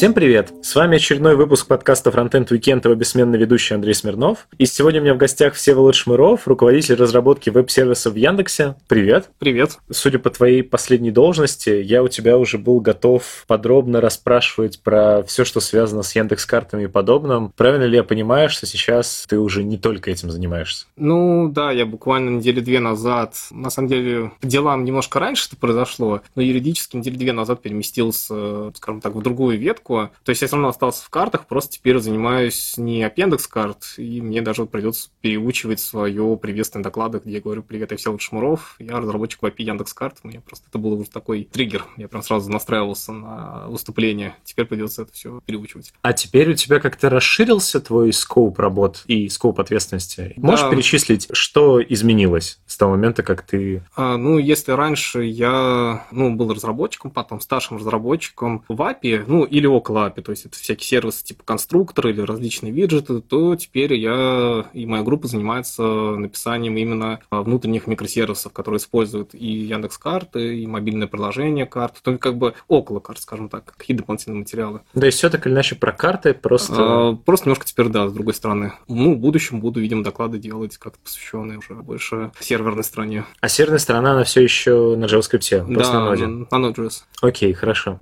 Всем привет! С вами очередной выпуск подкаста Frontend Weekend, его бессменный ведущий Андрей Смирнов. И сегодня у меня в гостях Всеволод Шмыров, руководитель разработки веб-сервиса в Яндексе. Привет! Привет! Судя по твоей последней должности, я у тебя уже был готов подробно расспрашивать про все, что связано с Яндекс-картами и подобным. Правильно ли я понимаю, что сейчас ты уже не только этим занимаешься? Ну да, я буквально недели две назад, на самом деле, делам немножко раньше это произошло, но юридически недели две назад переместился, скажем так, в другую ветку. То есть все равно остался в картах, просто теперь занимаюсь не аппендекс карт, и мне даже придется переучивать свое приветственные доклады, где я говорю «Привет, я Всеволод Шмуров, я разработчик в API Яндекс Карт». Мне просто это был уже такой триггер. Я прям сразу настраивался на выступление. Теперь придется это все переучивать. А теперь у тебя как-то расширился твой скоп работ и скоп ответственности? Можешь да. перечислить, что изменилось с того момента, как ты... А, ну, если раньше я ну, был разработчиком, потом старшим разработчиком в API, ну, или около API, то есть это всякие сервисы типа конструкторы или различные виджеты, то теперь я и моя группа занимается написанием именно внутренних микросервисов, которые используют и Яндекс карты, и мобильное приложение карт, то как бы около карт, скажем так, какие дополнительные материалы. Да и все так или иначе про карты, просто... А, просто немножко теперь, да, с другой стороны. Ну, в будущем буду, видимо, доклады делать как-то посвященные уже больше серверной стороне. А серверная сторона, она все еще на JavaScript, просто да, на ноде? на Node.js. Окей, хорошо.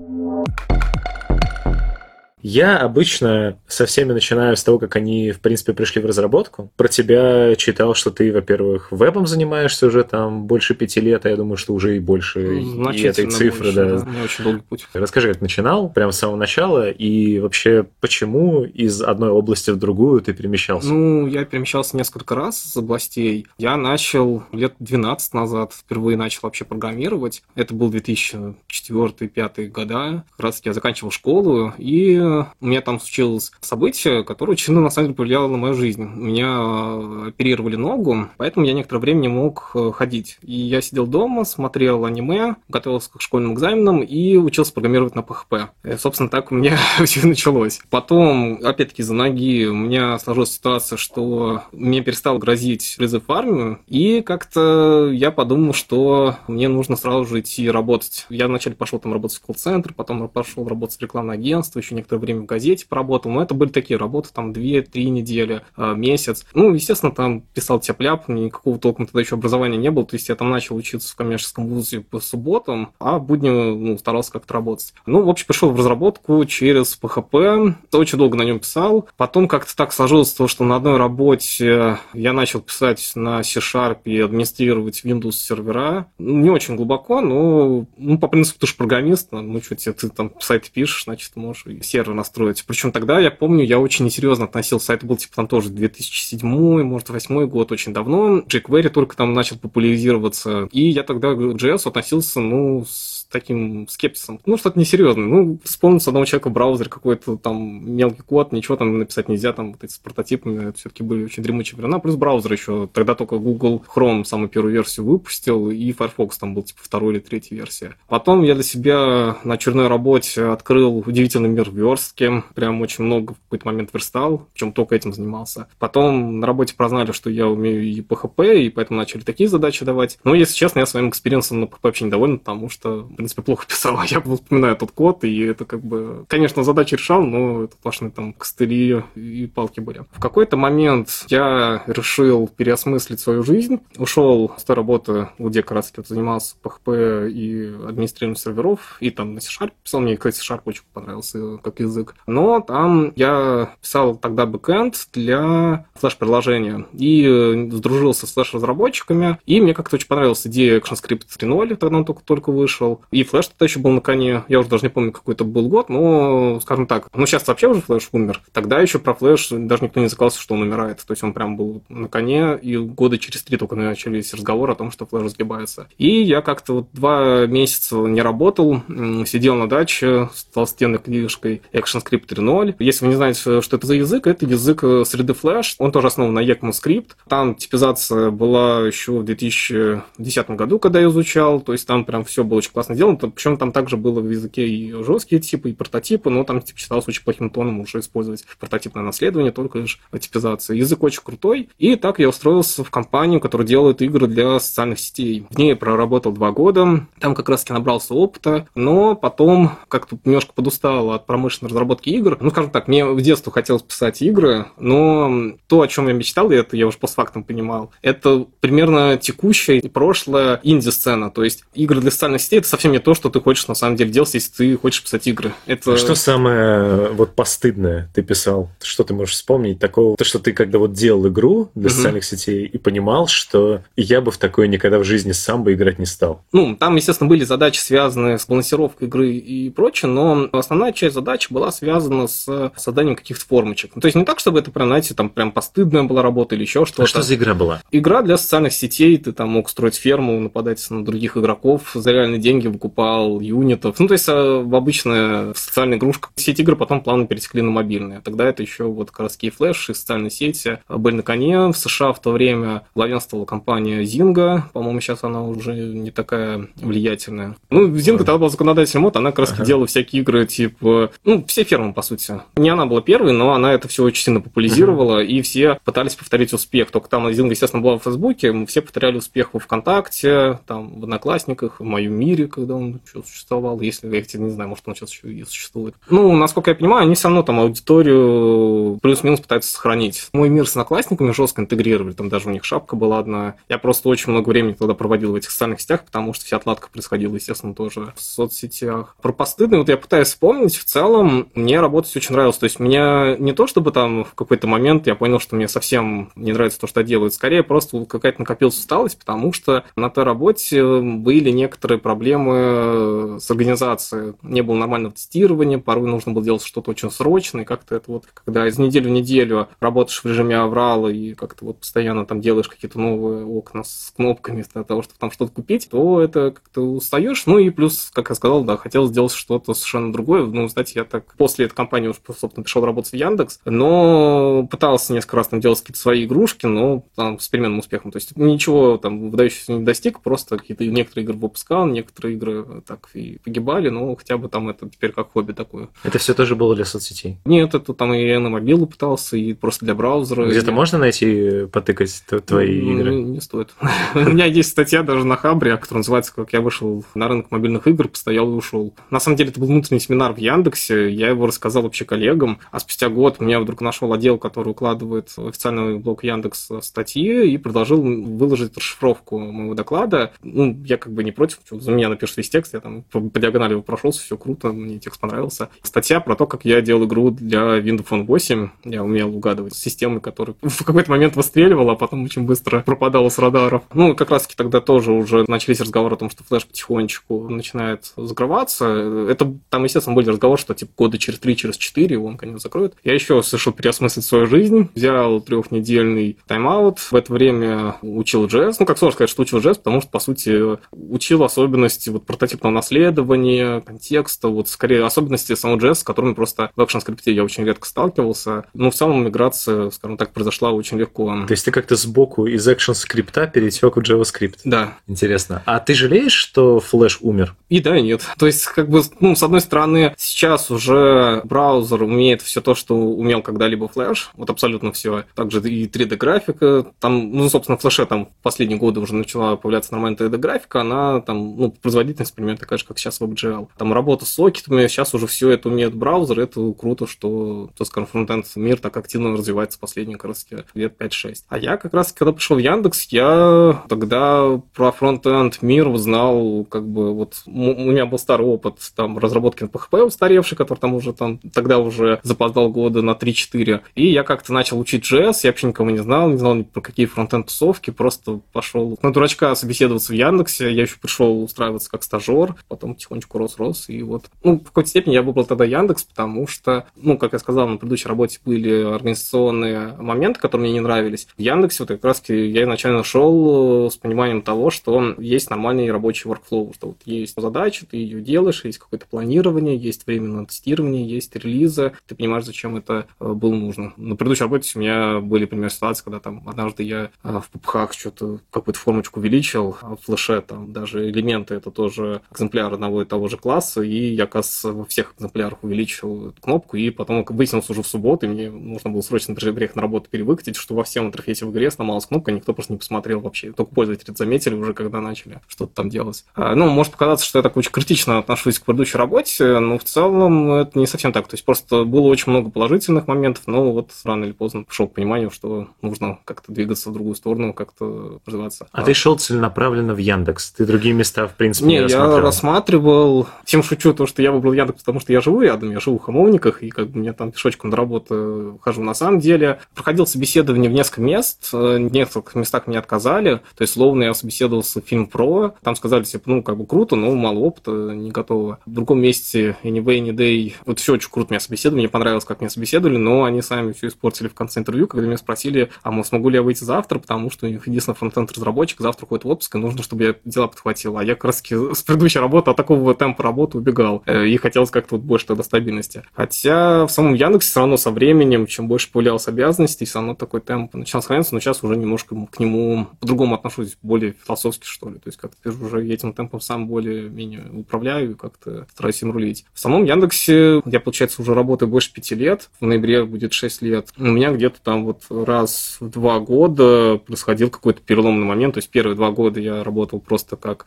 Я обычно со всеми начинаю с того, как они, в принципе, пришли в разработку. Про тебя читал, что ты, во-первых, вебом занимаешься уже там больше пяти лет, а я думаю, что уже и больше и этой цифры. Больше, да. да. очень долгий путь. Расскажи, как начинал, прямо с самого начала, и вообще, почему из одной области в другую ты перемещался? Ну, я перемещался несколько раз из областей. Я начал лет 12 назад, впервые начал вообще программировать. Это был 2004-2005 года. Как раз я заканчивал школу, и у меня там случилось событие, которое очень на самом деле повлияло на мою жизнь. У меня э, оперировали ногу, поэтому я некоторое время не мог э, ходить. И я сидел дома, смотрел аниме, готовился к школьным экзаменам и учился программировать на PHP. И, собственно, так у меня все началось. Потом, опять-таки, за ноги у меня сложилась ситуация, что мне перестал грозить призыв в армию, и как-то я подумал, что мне нужно сразу же идти работать. Я вначале пошел там работать в колл-центр, потом пошел работать в рекламное агентство, еще некоторое время в газете поработал, но это были такие работы, там, 2-3 недели, а, месяц. Ну, естественно, там писал тяп-ляп, никакого толком тогда еще образования не было, то есть я там начал учиться в коммерческом вузе по субботам, а в будни ну, старался как-то работать. Ну, в общем, пришел в разработку через PHP, очень долго на нем писал, потом как-то так сложилось то, что на одной работе я начал писать на C-Sharp и администрировать Windows сервера, не очень глубоко, но ну, по принципу ты же программист, ну, что тебе, ты там сайт пишешь, значит, можешь и сервер сервер настроить. Причем тогда, я помню, я очень несерьезно относился. Это был, типа, там тоже 2007, может, 2008 год, очень давно. jQuery только там начал популяризироваться. И я тогда к JS относился, ну, с таким скепсисом. Ну, что-то несерьезное. Ну, вспомнить с одного человека браузер какой-то там мелкий код, ничего там написать нельзя, там вот эти с прототипами, все-таки были очень дремучие времена. Плюс браузер еще, тогда только Google Chrome самую первую версию выпустил, и Firefox там был типа второй или третья версия. Потом я для себя на очередной работе открыл удивительный мир верстки, прям очень много в какой-то момент верстал, причем только этим занимался. Потом на работе прознали, что я умею и PHP, и поэтому начали такие задачи давать. Но, если честно, я своим experience ом на PHP вообще недоволен, потому что принципе, плохо писал. Я вспоминаю тот код, и это как бы... Конечно, задачи решал, но это сплошные там костыли и палки были. В какой-то момент я решил переосмыслить свою жизнь. Ушел с той работы, где как раз занимался PHP и администрированием серверов, и там на C-Sharp писал. Мне, кстати, C-Sharp очень понравился как язык. Но там я писал тогда бэкэнд для флеш-приложения и сдружился с флеш-разработчиками, и мне как-то очень понравилась идея ActionScript 3.0, тогда он только, только вышел. И флеш тогда еще был на коне. Я уже даже не помню, какой это был год, но, скажем так, ну сейчас вообще уже флеш умер. Тогда еще про флеш даже никто не закался, что он умирает. То есть он прям был на коне, и года через три только начались разговоры о том, что флеш разгибается. И я как-то вот два месяца не работал, сидел на даче с толстенной книжкой ActionScript 3.0. Если вы не знаете, что это за язык, это язык э, среды Flash. Он тоже основан на ECMAScript. Там типизация была еще в 2010 году, когда я изучал. То есть там прям все было очень классно сделан. Причем там также было в языке и жесткие типы, и прототипы, но там типа, считалось очень плохим тоном уже использовать прототипное наследование, только лишь типизация. Язык очень крутой, и так я устроился в компанию, которая делает игры для социальных сетей. В ней проработал два года, там как раз-таки набрался опыта, но потом как-то немножко подустал от промышленной разработки игр. Ну, скажем так, мне в детстве хотелось писать игры, но то, о чем я мечтал, и это я уже постфактум понимал, это примерно текущее и прошлое инди-сцена. То есть игры для социальных сетей это совсем не то, что ты хочешь на самом деле делать, если ты хочешь писать игры. Это... А что самое вот постыдное ты писал? Что ты можешь вспомнить такого? То, что ты когда вот делал игру для угу. социальных сетей и понимал, что я бы в такое никогда в жизни сам бы играть не стал. Ну, там, естественно, были задачи, связанные с балансировкой игры и прочее, но основная часть задач была связана с созданием каких-то формочек. Ну, то есть не так, чтобы это прям, знаете, там прям постыдная была работа или еще что-то. А что за игра была? Игра для социальных сетей, ты там мог строить ферму, нападать на других игроков, за реальные деньги выкупал юнитов. Ну, то есть в обычная социальная игрушка. Сеть игр потом плавно перетекли на мобильные. Тогда это еще вот как раз Flash и социальные сети были на коне. В США в то время главенствовала компания Zynga. По-моему, сейчас она уже не такая влиятельная. Ну, Zynga тогда была законодательный мод, она как раз ага. делала всякие игры, типа, ну, все фермы, по сути. Не она была первой, но она это все очень сильно популяризировала, ага. и все пытались повторить успех. Только там Zynga, естественно, была в Фейсбуке, мы все повторяли успех во ВКонтакте, там, в Одноклассниках, в моем мире, когда он еще существовал, если, я не знаю, может, он сейчас еще и существует. Ну, насколько я понимаю, они все равно там аудиторию плюс-минус пытаются сохранить. Мой мир с одноклассниками жестко интегрировали, там даже у них шапка была одна. Я просто очень много времени тогда проводил в этих социальных сетях, потому что вся отладка происходила, естественно, тоже в соцсетях. Про постыдные, вот я пытаюсь вспомнить, в целом мне работать очень нравилось. То есть меня не то, чтобы там в какой-то момент я понял, что мне совсем не нравится то, что я делаю, скорее просто какая-то накопилась усталость, потому что на той работе были некоторые проблемы с организацией. Не было нормального тестирования, порой нужно было делать что-то очень срочное, и как-то это вот, когда из недели в неделю работаешь в режиме аврала и как-то вот постоянно там делаешь какие-то новые окна с кнопками для того, чтобы там что-то купить, то это как-то устаешь. Ну и плюс, как я сказал, да, хотел сделать что-то совершенно другое. Ну, кстати, я так после этой компании уже, собственно, пришел работать в Яндекс, но пытался несколько раз там делать какие-то свои игрушки, но там с переменным успехом. То есть ничего там выдающегося не достиг, просто какие-то некоторые игры выпускал, некоторые игры так и погибали, но хотя бы там это теперь как хобби такое. Это все тоже было для соцсетей? Нет, это там и на мобилу пытался, и просто для браузера. Где-то и... можно найти, потыкать твои ну, игры? Не, не стоит. У меня есть статья даже на Хабре, которая называется «Как я вышел на рынок мобильных игр, постоял и ушел». На самом деле это был внутренний семинар в Яндексе, я его рассказал вообще коллегам, а спустя год меня вдруг нашел отдел, который укладывает в официальный блог Яндекс статьи и предложил выложить расшифровку моего доклада. Ну, я как бы не против, за меня напишут весь текст, я там по, по диагонали его прошелся, все круто, мне текст понравился. Статья про то, как я делал игру для Windows Phone 8, я умел угадывать системы, которые в какой-то момент выстреливала, а потом очень быстро пропадала с радаров. Ну, как раз-таки тогда тоже уже начались разговоры о том, что флеш потихонечку начинает закрываться. Это там, естественно, были разговоры, что типа года через три, через четыре он, конечно, закроет. Я еще совершил переосмыслить свою жизнь, взял трехнедельный тайм-аут. В это время учил джесс. Ну, как сложно сказать, что учил джесс, потому что, по сути, учил особенности вот прототипного наследования, контекста, вот скорее особенности самого джесс, с которыми просто в ActionScript я очень редко сталкивался. Ну, в целом миграция, скажем так, произошла очень легко. То есть ты как-то сбоку из ActionScript перетек в JavaScript? Да. Интересно. А ты жалеешь, что Flash умер? И да, и нет. То есть, как бы, ну, с одной стороны, сейчас уже браузер умеет все то, что умел когда-либо Flash, вот абсолютно все. Также и 3D-графика, там, ну, собственно, в Flash там в последние годы уже начала появляться нормальная 3D-графика, она там, ну, производительность примерно такая же, как сейчас в WebGL. Там работа с сокетами, сейчас уже все это умеет браузер, это круто, что, то, скажем, фронтенд мир так активно развивается последние, как лет 5-6. А я как раз, когда пришел в Яндекс, я тогда про фронтенд мир узнал, как бы, вот, у меня был старый опыт там разработки на PHP устаревший, который там уже там, тогда уже запоздал года на 3-4, и я как-то начал учить JS, я вообще никого не знал, не знал ни про какие фронтенд-тусовки, просто пошел на дурачка собеседоваться в Яндексе, я еще пришел устраиваться как стажер, потом потихонечку рос-рос, и вот, ну, в какой-то степени я выбрал тогда Яндекс, потому что, ну, как я сказал, на предыдущей работе были организационные моменты, которые мне не нравились. В Яндексе вот как раз я изначально шел э, с пониманием того, что есть нормальный рабочий workflow, что вот есть задача, ты ее делаешь, есть какое-то планирование, есть время на тестирование, есть релизы, ты понимаешь, зачем это э, было нужно. На предыдущей работе у меня были, например, ситуации, когда там однажды я э, в пупхах что-то, какую-то формочку увеличил, а в флеше там даже элементы это тоже тоже экземпляр одного и того же класса, и я, оказывается, во всех экземплярах увеличил эту кнопку, и потом выяснилось уже в субботу, и мне нужно было срочно приехать на работу перевыкатить, что во всем интерфейсе в игре сломалась кнопка, никто просто не посмотрел вообще. Только пользователи заметили уже, когда начали что-то там делать. А, ну, может показаться, что я так очень критично отношусь к предыдущей работе, но в целом это не совсем так. То есть просто было очень много положительных моментов, но вот рано или поздно пришел к пониманию, что нужно как-то двигаться в другую сторону, как-то развиваться. А, а ты шел целенаправленно в Яндекс? Ты другие места, в принципе, не, не рассматривал? я рассматривал. Тем шучу, то, что я выбрал Яндекс, потому что я живу рядом, я живу в Хамовниках, и как бы мне там пешочком до работы хожу. На самом деле, проходил собеседование в несколько мест, в нескольких местах мне отказали. То есть, словно я собеседовался в фильм про, там сказали, типа, ну, как бы круто, но мало опыта, не готово. В другом месте Any Day, вот все очень круто меня собеседовали, мне понравилось, как меня собеседовали, но они сами все испортили в конце интервью, когда меня спросили, а мы смогу ли я выйти завтра, потому что у них единственный фронтенд разработчик завтра уходит в отпуск, и нужно, чтобы я дела подхватил. А я как раз с предыдущей работы от такого темпа работы убегал. Э, и хотелось как-то вот больше тогда стабильности. Хотя в самом Яндексе все равно со временем, чем больше появлялось обязанностей, все равно такой темп начал сохраняться, но сейчас уже немножко к нему по-другому отношусь, более философски, что ли. То есть как-то уже этим темпом сам более-менее управляю и как-то стараюсь им рулить. В самом Яндексе я, получается, уже работаю больше пяти лет. В ноябре будет шесть лет. У меня где-то там вот раз в два года происходил какой-то переломный момент. То есть первые два года я работал просто как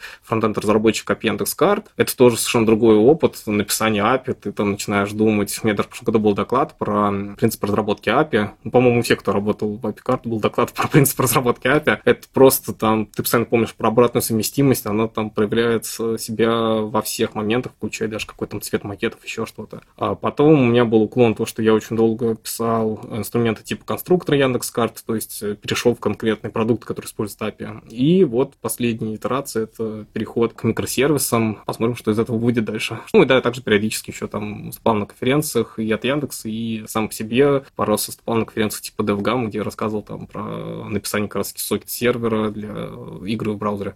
фронтенд-разработчик API Яндекс.Карт. Это тоже совершенно другой опыт написания API. Ты там начинаешь думать. У меня даже в прошлом году был доклад про принцип разработки API. Ну, по-моему, все, кто работал в API Карт, был доклад про принцип разработки API. Это просто там, ты постоянно помнишь про обратную совместимость, она там проявляет себя во всех моментах, включая даже какой-то цвет макетов, еще что-то. А потом у меня был уклон то, что я очень долго писал инструменты типа конструктора Яндекс.Карт, то есть перешел в конкретный продукт, который использует API. И вот последняя итерация — это переход к микросервисам. Посмотрим, что из этого выйдет дальше. Ну и да, также периодически еще там выступал на конференциях и от Яндекса, и сам по себе пару раз выступал на конференциях типа DevGam, где рассказывал там про написание как раз сокет-сервера для игры в браузере.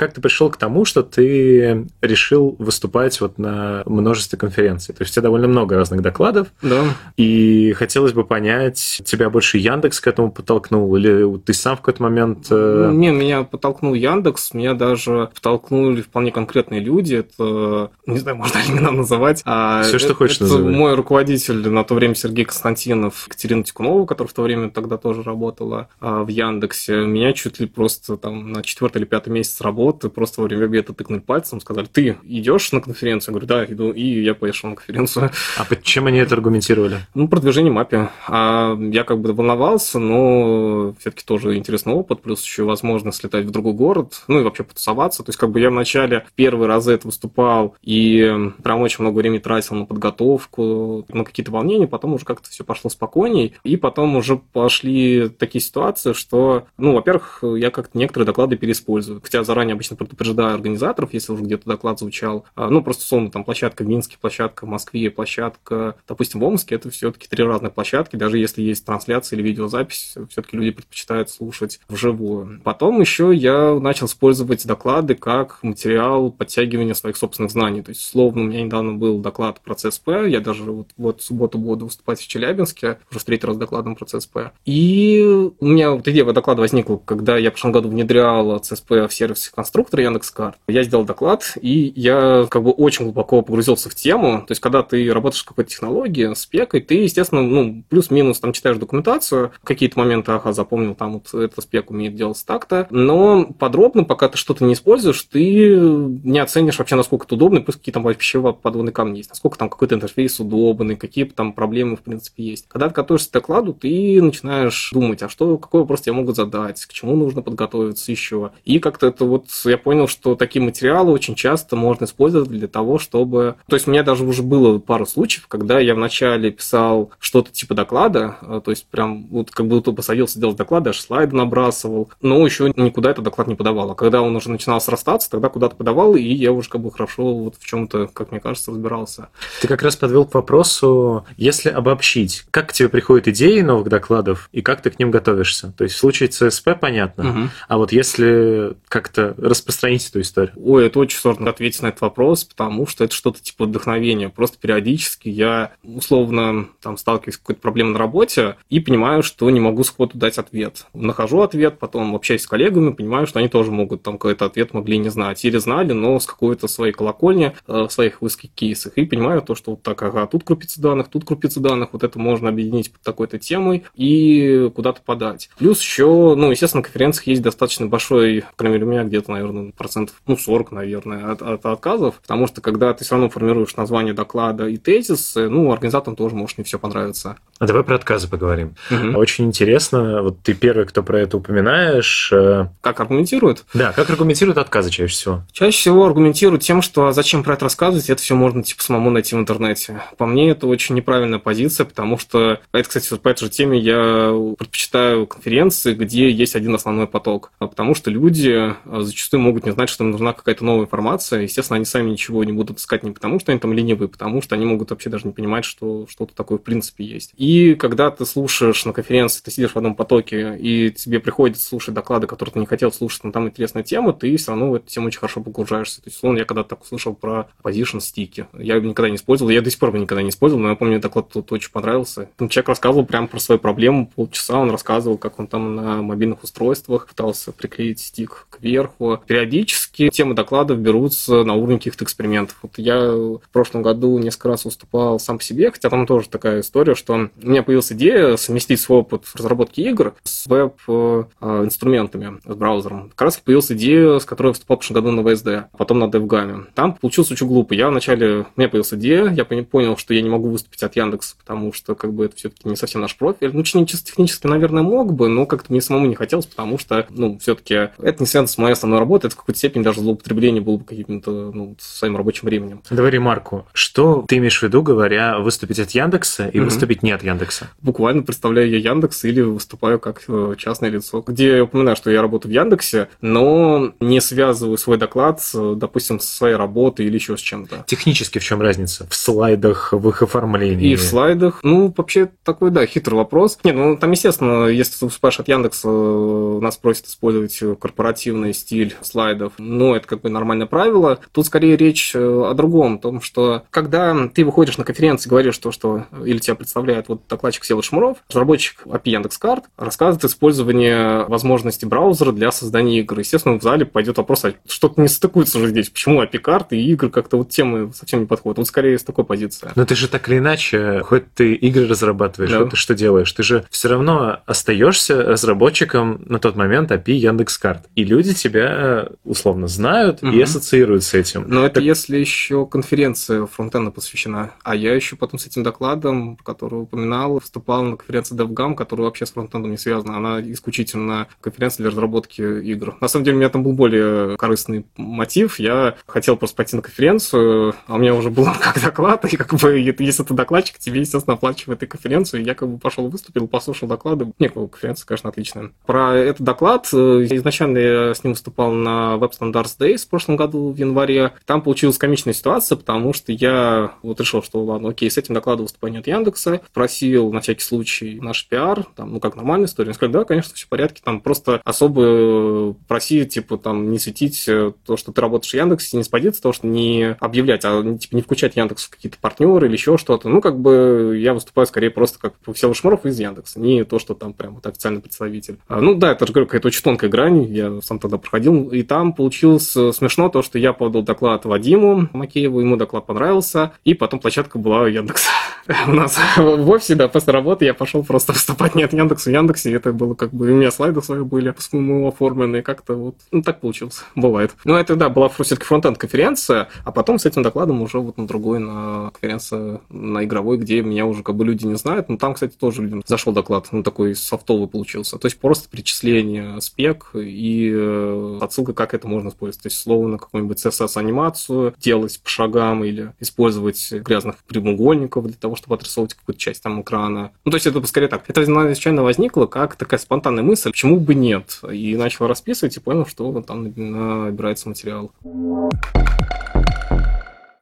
Как ты пришел к тому, что ты решил выступать вот на множестве конференций? То есть у тебя довольно много разных докладов. Да. И хотелось бы понять, тебя больше Яндекс к этому подтолкнул, или ты сам в какой-то момент... Э, Не, меня подтолкнул Яндекс, меня даже подтолкнули вполне конкретные люди. Это, не знаю, можно ли имена называть. А Все, что хочешь это называть. мой руководитель на то время Сергей Константинов, Екатерина Тикунова, которая в то время тогда тоже работала а, в Яндексе. Меня чуть ли просто там на четвертый или пятый месяц работы работы, просто во время обеда тыкнули пальцем, сказали, ты идешь на конференцию? Я говорю, да, иду, и я поехал на конференцию. А почему они это аргументировали? Ну, продвижение мапе. А я как бы волновался, но все-таки тоже интересный опыт, плюс еще возможность слетать в другой город, ну и вообще потусоваться. То есть как бы я вначале первый раз это выступал и прям очень много времени тратил на подготовку, на какие-то волнения, потом уже как-то все пошло спокойней, и потом уже пошли такие ситуации, что, ну, во-первых, я как-то некоторые доклады переиспользую, хотя заранее обычно предупреждаю организаторов, если уже где-то доклад звучал. А, ну, просто условно, там площадка в Минске, площадка в Москве, площадка, допустим, в Омске, это все-таки три разных площадки, даже если есть трансляция или видеозапись, все-таки люди предпочитают слушать вживую. Потом еще я начал использовать доклады как материал подтягивания своих собственных знаний. То есть, словно у меня недавно был доклад про ЦСП, я даже вот, вот в субботу буду выступать в Челябинске, уже в третий раз докладом про ЦСП. И у меня вот идея доклада возникла, когда я в прошлом году внедрял ЦСП в сервисе конструктор Яндекс.Карт. Я сделал доклад, и я как бы очень глубоко погрузился в тему. То есть, когда ты работаешь с какой-то технологией, с пекой, ты, естественно, ну, плюс-минус там читаешь документацию, какие-то моменты, ага, запомнил, там вот эта спек умеет делать так-то, но подробно, пока ты что-то не используешь, ты не оценишь вообще, насколько это удобно, плюс какие там вообще подводные камни есть, насколько там какой-то интерфейс удобный, какие там проблемы, в принципе, есть. Когда ты готовишься к докладу, ты начинаешь думать, а что, какой вопрос тебе могут задать, к чему нужно подготовиться еще. И как-то это вот я понял, что такие материалы очень часто можно использовать для того, чтобы... То есть у меня даже уже было пару случаев, когда я вначале писал что-то типа доклада, э, то есть прям вот как будто посадился делать доклад, даже слайды набрасывал, но еще никуда этот доклад не подавал. А когда он уже начинал срастаться, тогда куда-то подавал, и я уже как бы хорошо вот в чем-то, как мне кажется, разбирался. Ты как раз подвел к вопросу, если обобщить, как к тебе приходят идеи новых докладов и как ты к ним готовишься? То есть в случае ЦСП понятно, угу. а вот если как-то распространить эту историю? Ой, это очень сложно ответить на этот вопрос, потому что это что-то типа вдохновения. Просто периодически я условно там сталкиваюсь с какой-то проблемой на работе и понимаю, что не могу сходу дать ответ. Нахожу ответ, потом общаюсь с коллегами, понимаю, что они тоже могут там какой-то ответ могли не знать. Или знали, но с какой-то своей колокольни, э, в своих узких кейсах. И понимаю то, что вот так, ага, тут крупицы данных, тут крупицы данных, вот это можно объединить под такой-то темой и куда-то подать. Плюс еще, ну, естественно, на конференциях есть достаточно большой, у меня где-то, наверное, процентов, ну, 40, наверное, от, от отказов, потому что когда ты все равно формируешь название доклада и тезис, ну, организаторам тоже может не все понравиться. А давай про отказы поговорим. Угу. Очень интересно, вот ты первый, кто про это упоминаешь. Э, как аргументируют? Да, как аргументируют отказы чаще всего? Чаще всего аргументируют тем, что а зачем про это рассказывать, это все можно типа самому найти в интернете. По мне, это очень неправильная позиция, потому что, это, кстати, вот по этой же теме я предпочитаю конференции, где есть один основной поток, а потому что люди а, зачастую могут не знать, что им нужна какая-то новая информация. Естественно, они сами ничего не будут искать не потому, что они там ленивые, потому что они могут вообще даже не понимать, что что-то такое в принципе есть. И когда ты слушаешь на конференции, ты сидишь в одном потоке, и тебе приходится слушать доклады, которые ты не хотел слушать, но там интересная тема, ты все равно в эту тему очень хорошо погружаешься. То есть, условно, я когда-то так услышал про position стики. Я никогда не использовал, я до сих пор его никогда не использовал, но я помню, доклад тут очень понравился. Человек рассказывал прямо про свою проблему, полчаса он рассказывал, как он там на мобильных устройствах пытался приклеить стик кверху. Периодически темы докладов берутся на уровне каких-то экспериментов. Вот я в прошлом году несколько раз выступал сам по себе, хотя там тоже такая история, что у меня появилась идея совместить свой опыт в разработке игр с веб-инструментами, с браузером. Как раз появилась идея, с которой я выступал в прошлом году на VSD, потом на DevGAM. Там получилось очень глупо. Я вначале, у меня появилась идея, я понял, что я не могу выступить от Яндекса, потому что как бы это все-таки не совсем наш профиль. Ну, чисто технически, наверное, мог бы, но как-то мне самому не хотелось, потому что, ну, все-таки это не связано с моей основной работой, это в какой-то степени даже злоупотребление было бы каким-то, ну, своим рабочим временем. Давай ремарку. Что ты имеешь в виду, говоря, выступить от Яндекса и mm-hmm. выступить не от Яндекса? Буквально представляю я Яндекс или выступаю как э, частное лицо, где я упоминаю, что я работаю в Яндексе, но не связываю свой доклад, допустим, со своей работой или еще с чем-то. Технически в чем разница? В слайдах, в их оформлении? И в слайдах. Ну, вообще такой, да, хитрый вопрос. Не, ну, там, естественно, если ты выступаешь от Яндекса, нас просят использовать корпоративный стиль слайдов. Но это как бы нормальное правило. Тут скорее речь э, о другом, о том, что когда ты выходишь на конференцию и говоришь то, что или тебя представляет вот докладчик Сева Шмуров, разработчик API Яндекс.Карт, рассказывает использование возможности браузера для создания игр. Естественно, в зале пойдет вопрос, а что-то не стыкуется уже здесь, почему API-карты и игры как-то вот темы совсем не подходят. Вот скорее с такой позиции. Но ты же так или иначе, хоть ты игры разрабатываешь, да. хоть ты что делаешь, ты же все равно остаешься разработчиком на тот момент API Яндекс.Карт. И люди тебя условно знают угу. и ассоциируют с этим. Но так... это если еще конференция фронтенда посвящена. А я еще потом с этим докладом, который упоминал, выступал на конференции DevGam, которая вообще с фронтендом не связана. Она исключительно конференция для разработки игр. На самом деле, у меня там был более корыстный мотив. Я хотел просто пойти на конференцию, а у меня уже был как доклад, и как бы если ты докладчик, тебе, естественно, оплачивает и конференцию. И я как бы пошел, выступил, послушал доклады. Не, конференция, конечно, отличная. Про этот доклад, э, изначально я с ним выступал на Web Standards Days в прошлом году, в январе. Там получилась комичная ситуация, потому что я вот решил, что ладно, окей, с этим докладом выступаю от Яндекса, просил на всякий случай наш пиар, там, ну как нормальная история. Он сказал, да, конечно, все в порядке, там просто особо проси, типа, там, не светить э, то, что ты работаешь в Яндексе, не спадиться того, что не объявлять, а типа не включать Яндекс в какие-то партнеры или еще что-то. Ну, как бы я выступаю скорее просто как Всеволод Шмаров из Яндекса, не то, что там прям вот официальный представитель. А, ну да, это же, говорю, какая-то очень тонкая грань, я сам тогда проходил, и там получилось э, смешно то, что я подал доклад Вадиму Макееву, ему доклад понравился, и потом площадка была Яндекс. У нас в офисе, да, после работы я пошел просто выступать не от Яндекса, в Яндексе, это было как бы, у меня слайды свои были, по-моему, оформлены, как-то вот, ну, так получилось, бывает. Ну, это, да, была все-таки фронтенд конференция, а потом с этим докладом уже вот на другой, на конференция, на игровой, где меня уже как бы люди не знают, но там, кстати, тоже людям зашел доклад, ну, такой софтовый получился, то есть просто перечисление спек и э, отсылка, как это можно использовать, то есть словно какую-нибудь CSS-анимацию делать по шагам или использовать грязных прямоугольников для того, чтобы отрисовывать какую-то часть там экрана. Ну, то есть это скорее так. Это изначально возникло как такая спонтанная мысль, почему бы нет. И начал расписывать и понял, что там набирается материал.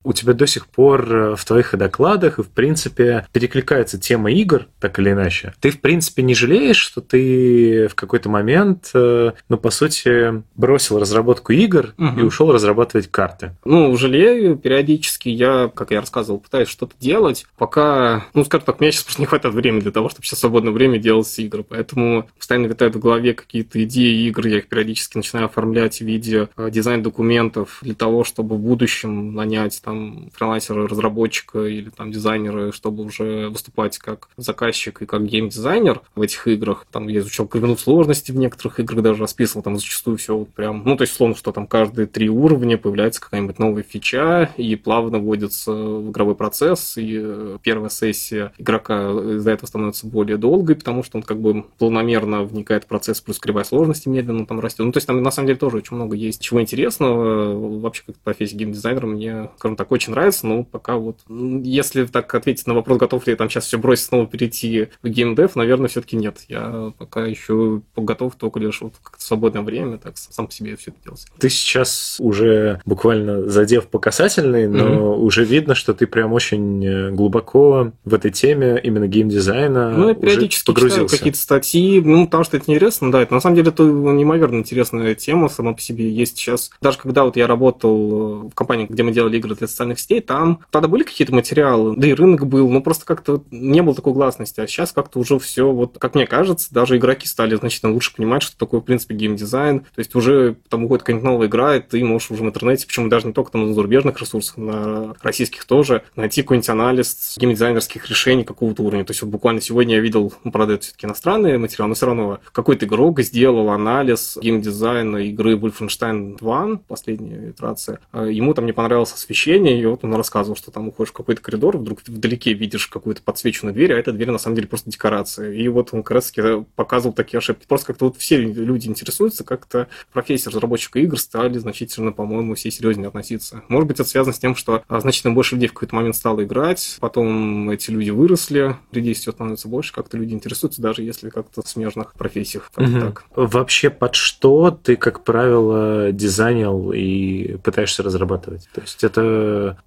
У тебя до сих пор э, в твоих докладах и, в принципе, перекликается тема игр, так или иначе. Ты, в принципе, не жалеешь, что ты в какой-то момент, э, ну, по сути, бросил разработку игр угу. и ушел разрабатывать карты? Ну, жалею. Периодически я, как я рассказывал, пытаюсь что-то делать, пока, ну, скажем так, мне сейчас просто не хватает времени для того, чтобы сейчас свободное время делать игры, поэтому постоянно витают в голове какие-то идеи игр, я их периодически начинаю оформлять в виде э, дизайн-документов для того, чтобы в будущем нанять там фрилансера-разработчика или там дизайнера, чтобы уже выступать как заказчик и как геймдизайнер в этих играх. Там я изучал глубину сложности в некоторых играх, даже расписывал там зачастую все вот прям, ну, то есть, словно, что там каждые три уровня появляется какая-нибудь новая фича, и плавно вводится в игровой процесс, и э, первая сессия игрока из-за этого становится более долгой, потому что он как бы планомерно вникает в процесс, плюс кривая сложности медленно там растет. Ну, то есть там на самом деле тоже очень много есть чего интересного. Вообще, как профессия геймдизайнера мне, скажем так, очень нравится, но пока вот, если так ответить на вопрос, готов ли я там сейчас все бросить, снова перейти в геймдев, наверное, все-таки нет. Я пока еще готов только лишь вот как-то свободное время, так сам по себе все это делать. Ты сейчас уже буквально задев по касательной, но mm-hmm. уже видно, что ты прям очень э, глубоко в этой теме именно геймдизайна Ну, я периодически читаю какие-то статьи, ну, потому что это интересно, да, это на самом деле это неимоверно интересная тема сама по себе. Есть сейчас, даже когда вот я работал э, в компании, где мы делали игры для социальных сетей, там тогда были какие-то материалы, да и рынок был, но просто как-то не было такой гласности, а сейчас как-то уже все, вот, как мне кажется, даже игроки стали значительно лучше понимать, что такое, в принципе, геймдизайн, то есть уже там уходит какая-нибудь новая игра, и ты можешь уже в интернете, причем даже не только там на зарубежных ресурсах, на российских тоже, найти какой-нибудь анализ геймдизайнерских решений какого-то уровня. То есть вот буквально сегодня я видел, ну, правда, это все-таки иностранные материалы, но все равно какой-то игрок сделал анализ геймдизайна игры Wolfenstein 2, последняя итерация. А ему там не понравилось освещение, и вот он рассказывал, что там уходишь в какой-то коридор, вдруг вдалеке видишь какую-то подсвеченную дверь, а эта дверь на самом деле просто декорация. И вот он как раз показывал такие ошибки. Просто как-то вот все люди интересуются, как-то профессия разработчика игр стали значительно, по-моему, все серьезнее относиться. Может быть, это связано с тем, что а, значительно больше людей в какой-то момент стало играть, потом эти люди выросли, людей все становится больше, как-то люди интересуются, даже если как-то в смежных профессиях. Как угу. так. Вообще, под что ты, как правило, дизайнил и пытаешься разрабатывать? То есть это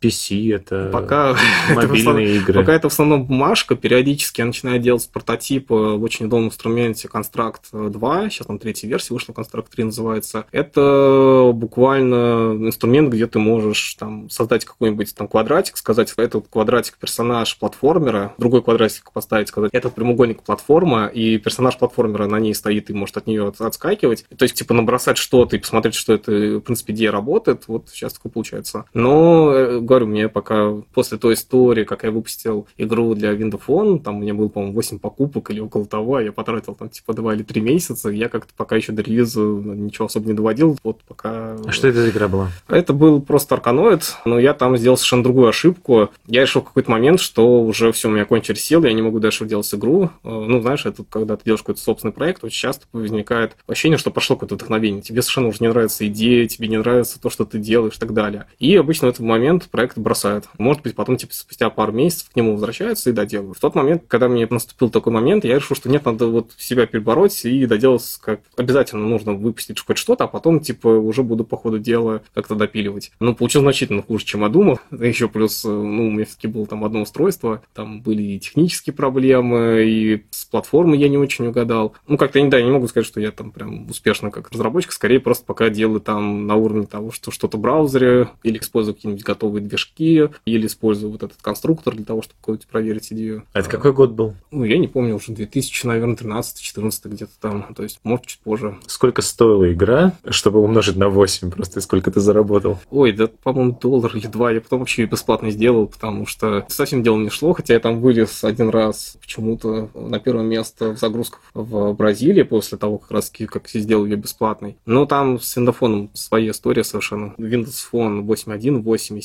PC, это пока мобильные это игры? Пока это в основном бумажка, периодически я начинаю делать прототип в очень удобном инструменте Construct 2, сейчас там третья версия вышла, Construct 3 называется. Это буквально инструмент, где ты можешь там создать какой-нибудь там квадратик, сказать, этот квадратик персонаж платформера, другой квадратик поставить, сказать, этот прямоугольник платформа, и персонаж платформера на ней стоит и может от нее отскакивать. То есть, типа, набросать что-то и посмотреть, что это, в принципе, идея работает. Вот сейчас такое получается. Но, говорю, мне пока после той истории, как я выпустил игру для Windows Phone, там у меня было, по-моему, 8 покупок или около того, а я потратил там, типа, 2 или 3 месяца, я как-то пока еще до релиза ничего особо не доводил. Вот пока... А что это за игра была? Это был просто Арканоид, но я там сделал совершенно другую ошибку. Я решил в какой-то момент, что уже все, у меня кончились силы, я не могу дальше делать игру. Э, ну, знаешь, это когда ты делаешь какой-то собственный проект, очень часто возникает ощущение, что прошло какое-то вдохновение. Тебе совершенно уже не нравится идея, тебе не нравится то, что ты делаешь и так далее. И обычно в этот момент проект бросает. Может быть, потом, типа, спустя пару месяцев к нему возвращаются и доделывают. В тот момент, когда мне наступил такой момент, я решил, что нет, надо вот себя перебороть и доделать, как обязательно нужно выпустить хоть что-то, а потом, типа, уже буду по ходу дела как-то допиливать. Ну, получилось значительно хуже, чем я думал. Еще плюс, э, ну, у меня все-таки было там одно устройство, там были и технические проблемы, и с платформой я не очень угадал. Ну, как-то, да, я не могу сказать, что я там прям успешно как разработчик, скорее просто пока делаю там на уровне того, что что-то в браузере, или использую какие-нибудь готовые движки, или использую вот этот конструктор для того, чтобы какую-то проверить идею. А это какой год был? Ну, я не помню, уже 2000, наверное, 13-14 где-то там, то есть, может, чуть позже. Сколько стоила игра, чтобы умножить на 8 просто, и сколько ты заработал? Ой, да, по-моему, доллар или два, я потом вообще бесплатно сделал, потому что совсем дело не шло, хотя я там вылез один раз почему-то на первое место в загрузках в Бразилии после того, как раз как сделал ее бесплатной. Но там с Windows своя история совершенно. Windows Phone 8.1, 8.7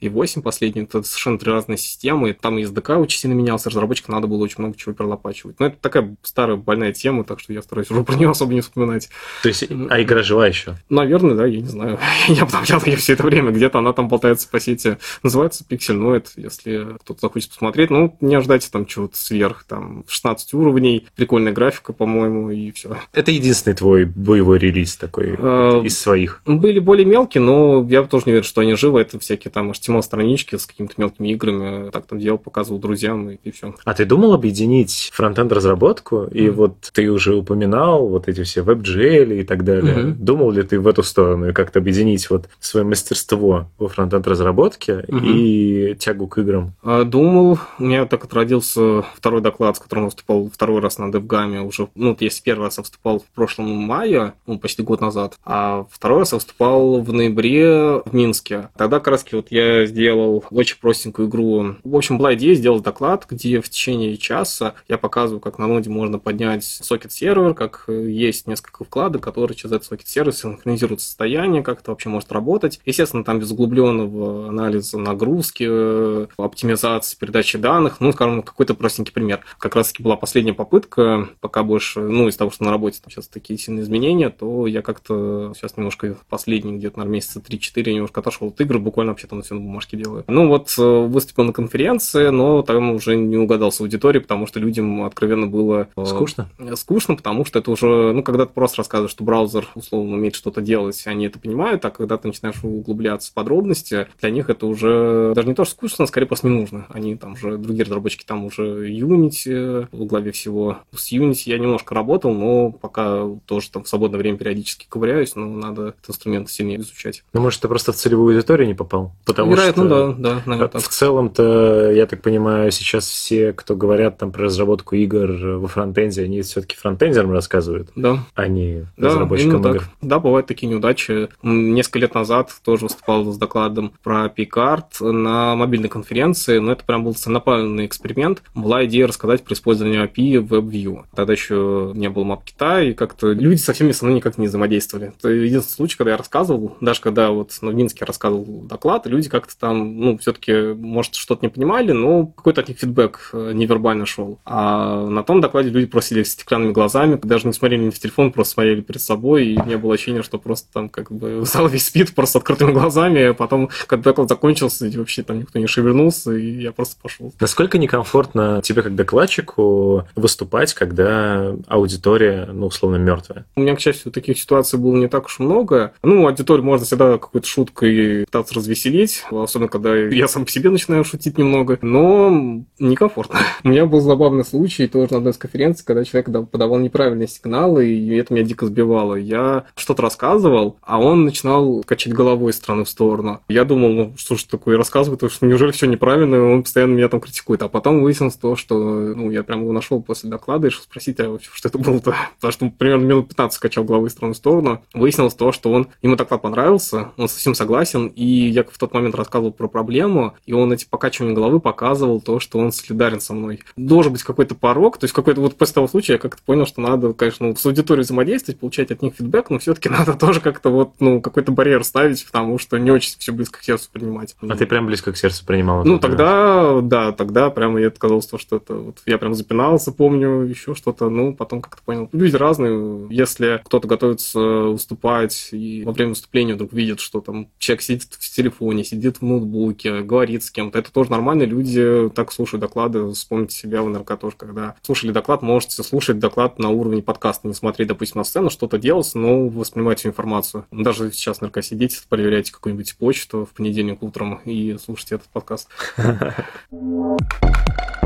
и 8 последний, это совершенно три разные системы. Там SDK очень сильно менялся, разработчикам надо было очень много чего перелопачивать. Но это такая старая больная тема, так что я стараюсь уже про нее особо не вспоминать. То есть, а игра жива еще? Наверное, да, я не знаю. я обновлял ее все это время, где-то она там болтается по сети. Называется Pixelnoid, если кто-то захочет посмотреть. Ну, не ожидайте там чего-то сверх, там 16 уровней, прикольная графика, по-моему, и все. Это единственный твой боевой релиз такой а, из своих? Были более мелкие, но я тоже не уверен, что они живы. Это всякие там HTML-странички с какими-то мелкими играми, так там делал, показывал друзьям, и, и все. А ты думал объединить фронтенд-разработку? И mm-hmm. вот ты уже упоминал вот эти все WebGL и так далее. Mm-hmm. Думал ли ты в эту сторону и как-то объединить вот свое мастерство во фронтенд-разработке mm-hmm. и тягу к играм? А, думал. У меня так вот родился второй доклад, с которым выступал второй раз на DevGAM уже. Ну, если первый раз я выступал в прошлом мае, ну, почти год назад, а второй раз я выступал в ноябре в Минске. Тогда раз вот я сделал очень простенькую игру. В общем, была идея сделать доклад, где в течение часа я показываю, как на ноде можно поднять сокет-сервер, как есть несколько вкладок, которые через этот сокет-сервер синхронизируют состояние, как это вообще может работать. Естественно, там без углубленного анализа нагрузки, оптимизации, передачи данных, ну, скажем, какой-то простенький пример. Как раз-таки была последняя попытка, пока больше, ну, из того, что на работе там сейчас такие сильные изменения, то я как-то сейчас немножко последний где-то, на месяца 3-4 немножко отошел от игр, буквально вообще там все на бумажке делаю. Ну, вот э, выступил на конференции, но там уже не угадал с аудиторией, потому что людям откровенно было... Э, скучно? Скучно, потому что это уже, ну, когда ты просто рассказываешь, что браузер условно умеет что-то делать, они это понимают, а когда ты начинаешь углубляться в подробности, для них это уже даже не то, что скучно, а скорее просто не нужно. Они там уже, другие разработчики там уже Unity в главе всего. С Unity я немножко работал, но пока тоже там в свободное время периодически ковыряюсь, но надо этот инструмент сильнее изучать. Ну, может, ты просто в целевую аудиторию не попал? Потому Вероятно, что, да, да, наверное, так. В целом-то, я так понимаю, сейчас все, кто говорят там про разработку игр во фронтенде, они все-таки фронтендерам рассказывают, да. а не да, разработчикам игр. Так. Да, бывают такие неудачи. Несколько лет назад тоже выступал с докладом про Picard на мобильной конференции, но это прям был целенаправленный эксперимент. Была идея рассказать про использование API в WebView. Тогда еще не было мап кита, и как-то люди со всеми со мной никак не взаимодействовали. Это единственный случай, когда я рассказывал, даже когда вот на Минске рассказывал доклад, люди как-то там, ну, все-таки, может, что-то не понимали, но какой-то от них фидбэк э, невербально шел. А на том докладе люди просто сидели с стеклянными глазами, даже не смотрели ни в телефон, просто смотрели перед собой, и мне было ощущение, что просто там как бы зал весь спит просто открытыми глазами, а потом, когда доклад закончился, и вообще там никто не шевельнулся, и я просто пошел. Насколько некомфортно тебе как докладчику выступать, когда аудитория, ну, условно, мертвая? У меня, к счастью, таких ситуаций было не так уж много. Ну, аудиторию можно всегда какой-то шуткой пытаться развеселить, особенно когда я сам по себе начинаю шутить немного, но некомфортно. У меня был забавный случай тоже на одной из конференций, когда человек подавал неправильные сигналы, и это меня дико сбивало. Я что-то рассказывал, а он начинал качать головой из стороны в сторону. Я думал, ну что ж такое рассказывает, что неужели все неправильно, и он постоянно меня там критикует. А потом выяснилось то, что ну, я прям его нашел после доклада и спросить, а что это было-то? Потому что примерно минут 15 качал головой из стороны в сторону. Выяснилось то, что он, ему доклад понравился, он совсем согласен, и я в тот момент рассказывал про проблему, и он эти покачивания головы показывал то, что он солидарен со мной. Должен быть какой-то порог, то есть какой-то вот после того случая я как-то понял, что надо, конечно, с аудиторией взаимодействовать, получать от них фидбэк, но все-таки надо тоже как-то вот, ну, какой-то барьер ставить, потому что не очень все близко к сердцу принимать. А ты прям близко к сердцу принимал? Ну, тогда, да, тогда прямо я отказался, то, что это вот я прям запинался, помню, еще что-то, ну, потом как-то понял. Люди разные, если кто-то готовится выступать, и во время выступления вдруг видит, что там человек сидит в телефоне, сидит в ноутбуке, говорит с кем-то, это тоже нормально, люди так слушают доклады, вспомните себя, вы наверняка тоже, когда слушали доклад, можете слушать доклад на уровне подкаста, не смотреть, допустим, на сцену, что-то делать, но воспринимать всю информацию. Даже сейчас, наверняка, сидите, проверяйте какую-нибудь почту в понедельник утром и слушайте этот подкаст.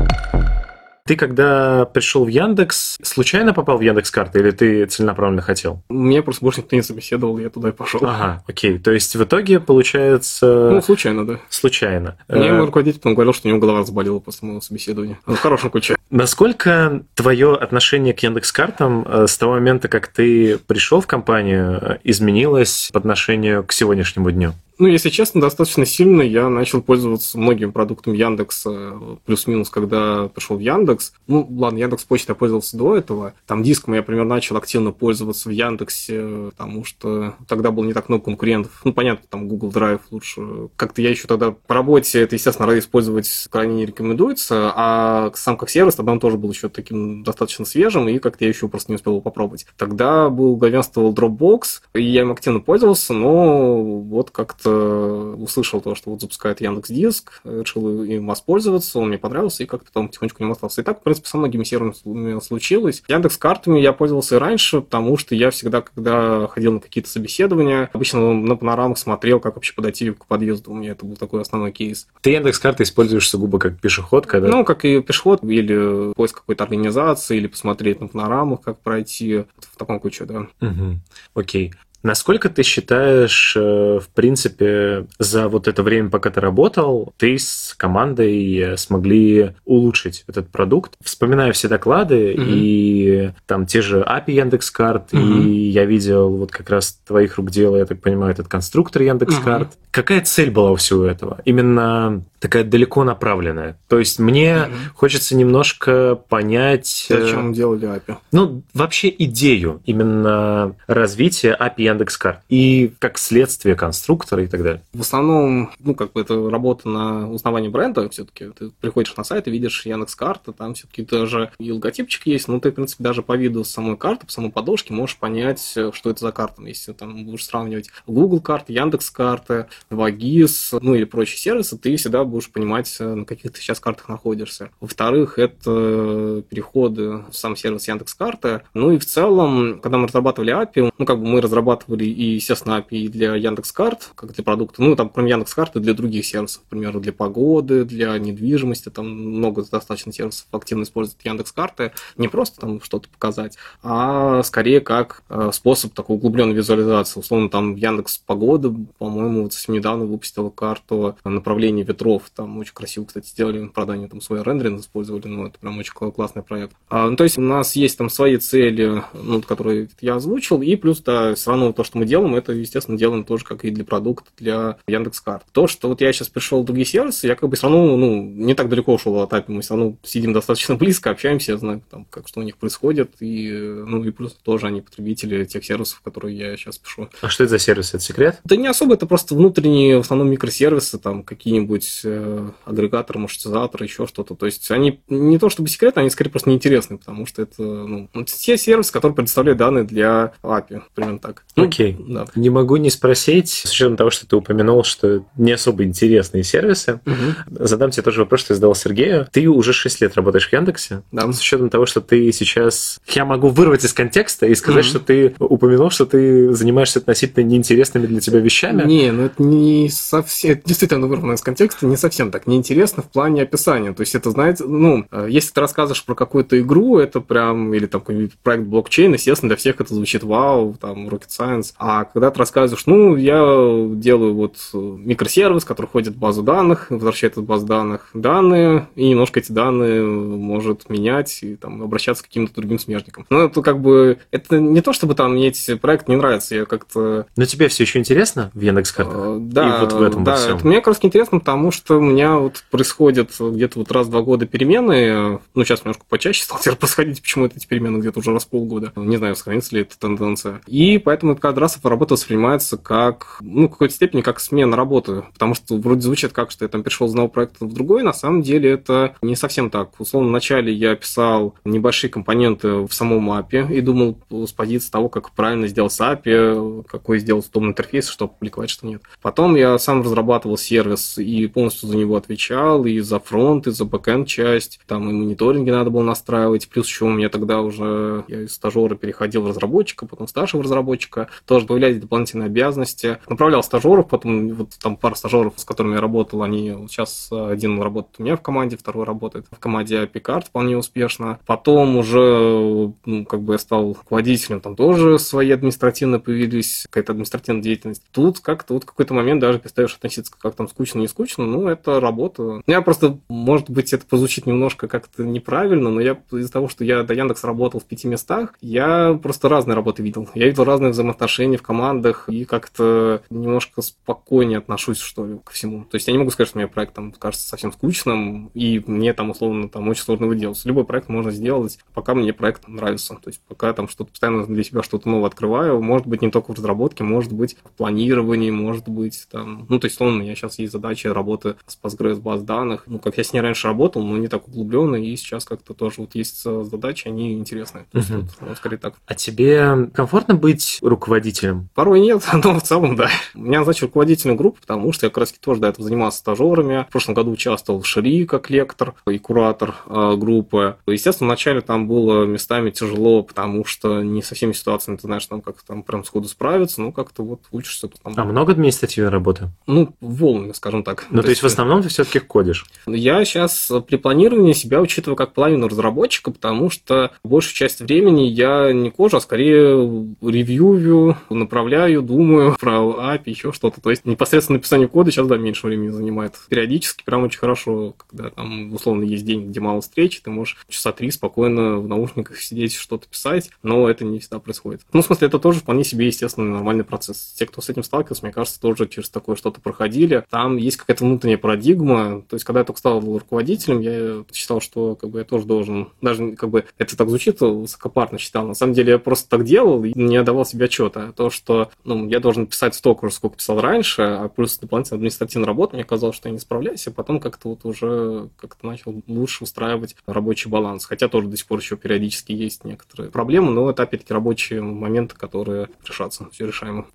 Ты когда пришел в Яндекс, случайно попал в Яндекс карты или ты целенаправленно хотел? Мне просто больше никто не собеседовал, я туда и пошел. Ага, окей. То есть в итоге получается... Ну, случайно, да. Случайно. Мне э, руководитель потом говорил, что у него голова разболела после моего собеседования. В хорошем ключе. Насколько твое отношение к Яндекс картам э, с того момента, как ты пришел в компанию, э, изменилось по отношению к сегодняшнему дню? Ну, если честно, достаточно сильно я начал пользоваться многими продуктами Яндекса, плюс-минус, когда пришел в Яндекс. Ну, ладно, Яндекс Почта я пользовался до этого. Там диском я, например, начал активно пользоваться в Яндексе, потому что тогда было не так много конкурентов. Ну, понятно, там Google Drive лучше. Как-то я еще тогда по работе это, естественно, использовать крайне не рекомендуется, а сам как сервис тогда он тоже был еще таким достаточно свежим, и как-то я еще просто не успел его попробовать. Тогда был главенствовал Dropbox, и я им активно пользовался, но вот как-то как-то услышал то, что вот запускает Яндекс Диск, решил им воспользоваться, он мне понравился, и как-то там потихонечку не остался. И так, в принципе, со многими сервисами случилось. Яндекс картами я пользовался и раньше, потому что я всегда, когда ходил на какие-то собеседования, обычно на панорамах смотрел, как вообще подойти к подъезду. У меня это был такой основной кейс. Ты Яндекс карты используешь сугубо как пешеход, когда... Ну, как и пешеход, или поиск какой-то организации, или посмотреть на панорамах, как пройти. В таком ключе, да. Угу. Окей. Насколько ты считаешь, э, в принципе, за вот это время, пока ты работал, ты с командой э, смогли улучшить этот продукт? Вспоминаю все доклады mm-hmm. и там те же API Яндекс.Карт, mm-hmm. и я видел вот как раз твоих рук дело, я так понимаю, этот конструктор Яндекс.Карт. Mm-hmm. Какая цель была у всего этого? Именно такая далеко направленная. То есть мне mm-hmm. хочется немножко понять... Зачем э, делали API? Ну, вообще идею именно развития API Яндекс.Карт и как следствие конструктора и так далее. В основном, ну, как бы это работа на узнавание бренда все-таки. Ты приходишь на сайт и видишь Яндекс.Карта, там все-таки даже и логотипчик есть, но ты, в принципе, даже по виду самой карты, по самой подложке можешь понять, что это за карта. Если там будешь сравнивать Google карты, Яндекс карты, Вагис, ну или прочие сервисы, ты всегда будешь понимать, на каких ты сейчас картах находишься. Во-вторых, это переходы в сам сервис Яндекс карты. Ну и в целом, когда мы разрабатывали API, ну как бы мы разрабатывали разрабатывали и, естественно, API для Яндекс.Карт, как для продукта, ну, там, кроме Яндекс.Карты, для других сервисов, например, для погоды, для недвижимости, там много достаточно сервисов активно используют Яндекс.Карты, не просто там что-то показать, а скорее как э, способ такой углубленной визуализации. Условно, там Яндекс Погода, по-моему, вот недавно выпустила карту направления ветров, там очень красиво, кстати, сделали, правда, они там свой рендеринг использовали, но это прям очень классный проект. А, ну, то есть у нас есть там свои цели, ну, которые я озвучил, и плюс, да, все равно то, что мы делаем, это, естественно, делаем тоже как и для продукта, для Яндекс.Карт. То, что вот я сейчас пришел в другие сервисы, я как бы все равно, ну, не так далеко ушел от API, мы все равно сидим достаточно близко, общаемся, я знаю, там, как что у них происходит, и, ну, и плюс тоже они потребители тех сервисов, которые я сейчас пишу. А что это за сервисы? Это секрет? Да не особо, это просто внутренние, в основном, микросервисы, там, какие-нибудь э, агрегаторы, маршрутизаторы, еще что-то. То есть они не то чтобы секретные, они скорее просто неинтересны, потому что это, ну, те сервисы, которые предоставляют данные для API, примерно так. Ну, Окей. Да. Не могу не спросить, с учетом того, что ты упомянул, что не особо интересные сервисы, угу. задам тебе тоже вопрос, что я задал Сергею. Ты уже 6 лет работаешь в Яндексе. Да. С учетом того, что ты сейчас... Я могу вырвать из контекста и сказать, угу. что ты упомянул, что ты занимаешься относительно неинтересными для тебя вещами. Не, ну это не совсем... Это действительно вырвано из контекста, не совсем так. Неинтересно в плане описания. То есть это, знаете, ну, если ты рассказываешь про какую-то игру, это прям... Или там какой-нибудь проект блокчейн, естественно, для всех это звучит вау, там, rocket science. А когда ты рассказываешь, ну, я делаю вот микросервис, который ходит в базу данных, возвращает из базы данных данные, и немножко эти данные может менять и там обращаться к каким-то другим смежникам. Ну, это как бы, это не то, чтобы там мне эти проекты не нравятся, я как-то... Но тебе все еще интересно в Яндекс.Картах? Uh, да, и вот в этом да, это мне как раз интересно, потому что у меня вот происходит где-то вот раз в два года перемены, ну, сейчас немножко почаще стал теперь происходить, почему это эти перемены где-то уже раз в полгода, не знаю, сохранится ли эта тенденция. И поэтому каждый раз работа воспринимается как, ну, в какой-то степени как смена работы, потому что вроде звучит как, что я там перешел из одного проекта в другой, на самом деле это не совсем так. Условно, вначале я писал небольшие компоненты в самом API и думал с позиции того, как правильно сделать API, какой сделать удобный интерфейс, что публиковать, что нет. Потом я сам разрабатывал сервис и полностью за него отвечал, и за фронт, и за бэкэнд часть, там и мониторинги надо было настраивать, плюс еще у меня тогда уже, я из стажера переходил в разработчика, потом старшего разработчика, тоже появлялись дополнительные обязанности. Направлял стажеров, потом вот там пара стажеров, с которыми я работал, они сейчас один работает у меня в команде, второй работает в команде Picard вполне успешно. Потом уже, ну, как бы я стал руководителем, там тоже свои административные появились, какая-то административная деятельность. Тут как-то вот какой-то момент даже перестаешь относиться, как там скучно, не скучно, ну, это работа. Я просто, может быть, это прозвучит немножко как-то неправильно, но я из-за того, что я до Яндекс работал в пяти местах, я просто разные работы видел. Я видел разные взаимоотношения в командах и как-то немножко спокойнее отношусь, что ли, ко всему. То есть я не могу сказать, что мне проект там кажется совсем скучным, и мне там условно там очень сложно его делать. Любой проект можно сделать, пока мне проект нравится. То есть пока там что-то постоянно для себя что-то новое открываю, может быть, не только в разработке, может быть, в планировании, может быть, там, ну, то есть, условно, у меня сейчас есть задача работы с Postgres баз данных. Ну, как я с ней раньше работал, но не так углубленно, и сейчас как-то тоже вот есть задачи, они интересные. То есть, вот, ну, скорее так. А тебе комфортно быть руководителем руководителем? Порой нет, но в целом да. Меня назначили руководителем группы, потому что я как раз тоже до этого занимался стажерами. В прошлом году участвовал в Шри как лектор и куратор э, группы. Естественно, вначале там было местами тяжело, потому что не со всеми ситуациями ты знаешь, там как там прям сходу справиться, ну как-то вот учишься. Там... А много административной работы? Ну, волнами, скажем так. Ну, то, то есть, в основном ты все-таки кодишь? Я сейчас при планировании себя учитываю как половину разработчика, потому что большую часть времени я не кожу, а скорее ревью, направляю, думаю про API, еще что-то. То есть непосредственно написание кода сейчас, да, меньше времени занимает. Периодически прям очень хорошо, когда там условно есть день, где мало встречи, ты можешь часа три спокойно в наушниках сидеть, что-то писать, но это не всегда происходит. Ну, в смысле, это тоже вполне себе естественный нормальный процесс. Те, кто с этим сталкивался, мне кажется, тоже через такое что-то проходили. Там есть какая-то внутренняя парадигма. То есть, когда я только стал руководителем, я считал, что как бы я тоже должен, даже как бы это так звучит, высокопарно считал. На самом деле я просто так делал и не отдавал себе отчета. То, что ну, я должен писать столько же, сколько писал раньше, а плюс дополнительная административная работа, мне казалось, что я не справляюсь, а потом как-то вот уже как-то начал лучше устраивать рабочий баланс. Хотя тоже до сих пор еще периодически есть некоторые проблемы, но это опять-таки рабочие моменты, которые решатся, все решаемо.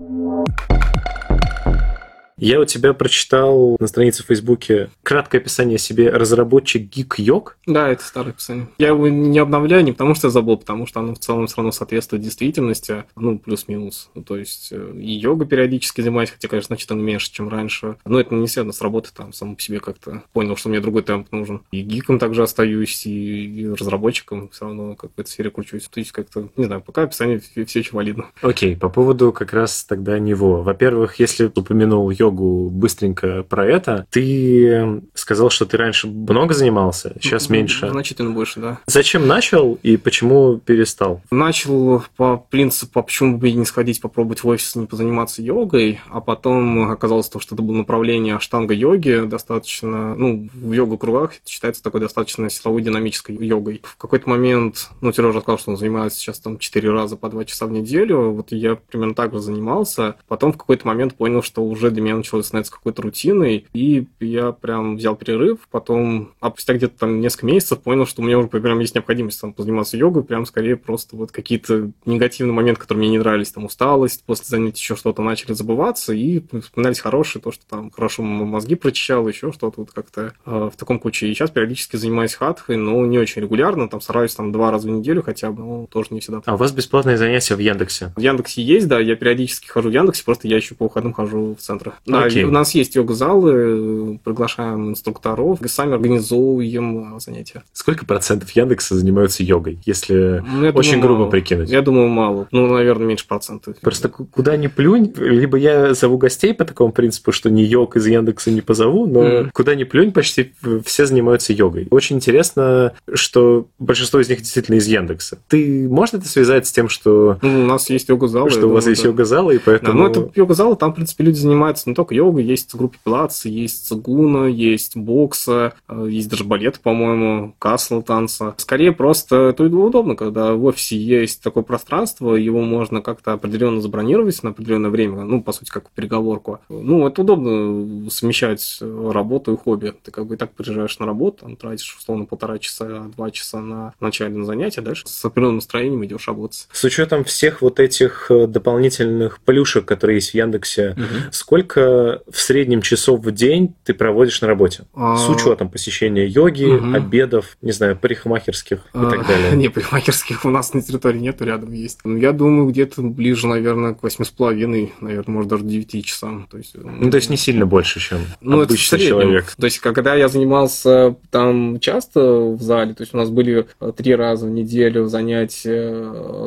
Я у тебя прочитал на странице в Фейсбуке краткое описание себе разработчик Geek Йог. Да, это старое описание. Я его не обновляю не потому, что я забыл, потому что оно в целом все равно соответствует действительности, ну, плюс-минус. Ну, то есть э, и йога периодически занимаюсь, хотя, конечно, значительно меньше, чем раньше. Но это не связано с работой, там, само по себе как-то понял, что мне другой темп нужен. И гиком также остаюсь, и, и разработчиком все равно как в этой сфере кручусь. То есть как-то, не знаю, пока описание все еще валидно. Окей, по поводу как раз тогда него. Во-первых, если упомянул йогу, йогу быстренько про это. Ты сказал, что ты раньше много занимался, сейчас меньше. Значительно больше, да. Зачем начал и почему перестал? Начал по принципу, а почему бы не сходить попробовать в офис, не позаниматься йогой, а потом оказалось то, что это было направление аштанга йоги, достаточно, ну, в йога-кругах считается такой достаточно силовой динамической йогой. В какой-то момент, ну, Сережа сказал, что он занимается сейчас там 4 раза по 2 часа в неделю, вот я примерно так же занимался. Потом в какой-то момент понял, что уже для меня начало становиться какой-то рутиной, и я прям взял перерыв, потом, а спустя где-то там несколько месяцев понял, что у меня уже прям есть необходимость там позаниматься йогой, прям скорее просто вот какие-то негативные моменты, которые мне не нравились, там усталость, после занятий еще что-то начали забываться, и вспоминались хорошие, то, что там хорошо мозги прочищал, еще что-то вот как-то э, в таком ключе. И сейчас периодически занимаюсь хатхой, но не очень регулярно, там стараюсь там два раза в неделю хотя бы, но тоже не всегда. А у вас бесплатные занятия в Яндексе? В Яндексе есть, да, я периодически хожу в Яндексе, просто я еще по выходным хожу в центр. Да, Окей. у нас есть йога-залы, приглашаем инструкторов, сами организовываем занятия. Сколько процентов Яндекса занимаются йогой, если ну, очень думаю, грубо мало. прикинуть? Я думаю, мало. Ну, наверное, меньше процентов. Просто куда ни плюнь, либо я зову гостей по такому принципу, что ни йог из Яндекса не позову, но mm. куда ни плюнь, почти все занимаются йогой. Очень интересно, что большинство из них действительно из Яндекса. Ты можешь это связать с тем, что... Ну, у нас есть йога-залы. Что у вас да. есть йога-залы, и поэтому... Да, ну, это йога-залы, там, в принципе, люди занимаются не только йогой, есть группа пилатса, есть цигуна, есть бокса, э, есть даже балет, по-моему, касл танца. Скорее просто это удобно, когда в офисе есть такое пространство, его можно как-то определенно забронировать на определенное время, ну, по сути, как переговорку. Ну, это удобно совмещать работу и хобби. Ты как бы и так приезжаешь на работу, там, тратишь, условно, полтора часа, два часа на начальное занятие, дальше с определенным настроением идешь работать. С учетом всех вот этих э, дополнительных плюшек, которые есть в Яндексе, угу. сколько в среднем часов в день ты проводишь на работе? А... С учетом посещения йоги, угу. обедов, не знаю, парикмахерских и а... так далее. Не, парикмахерских у нас на территории нету, рядом есть. Ну, я думаю, где-то ближе, наверное, к восьми с половиной, наверное, может, даже девяти часам. То есть, ну, то есть не сильно больше, чем ну, обычный человек. То есть, когда я занимался там часто в зале, то есть у нас были э, три раза в неделю занятия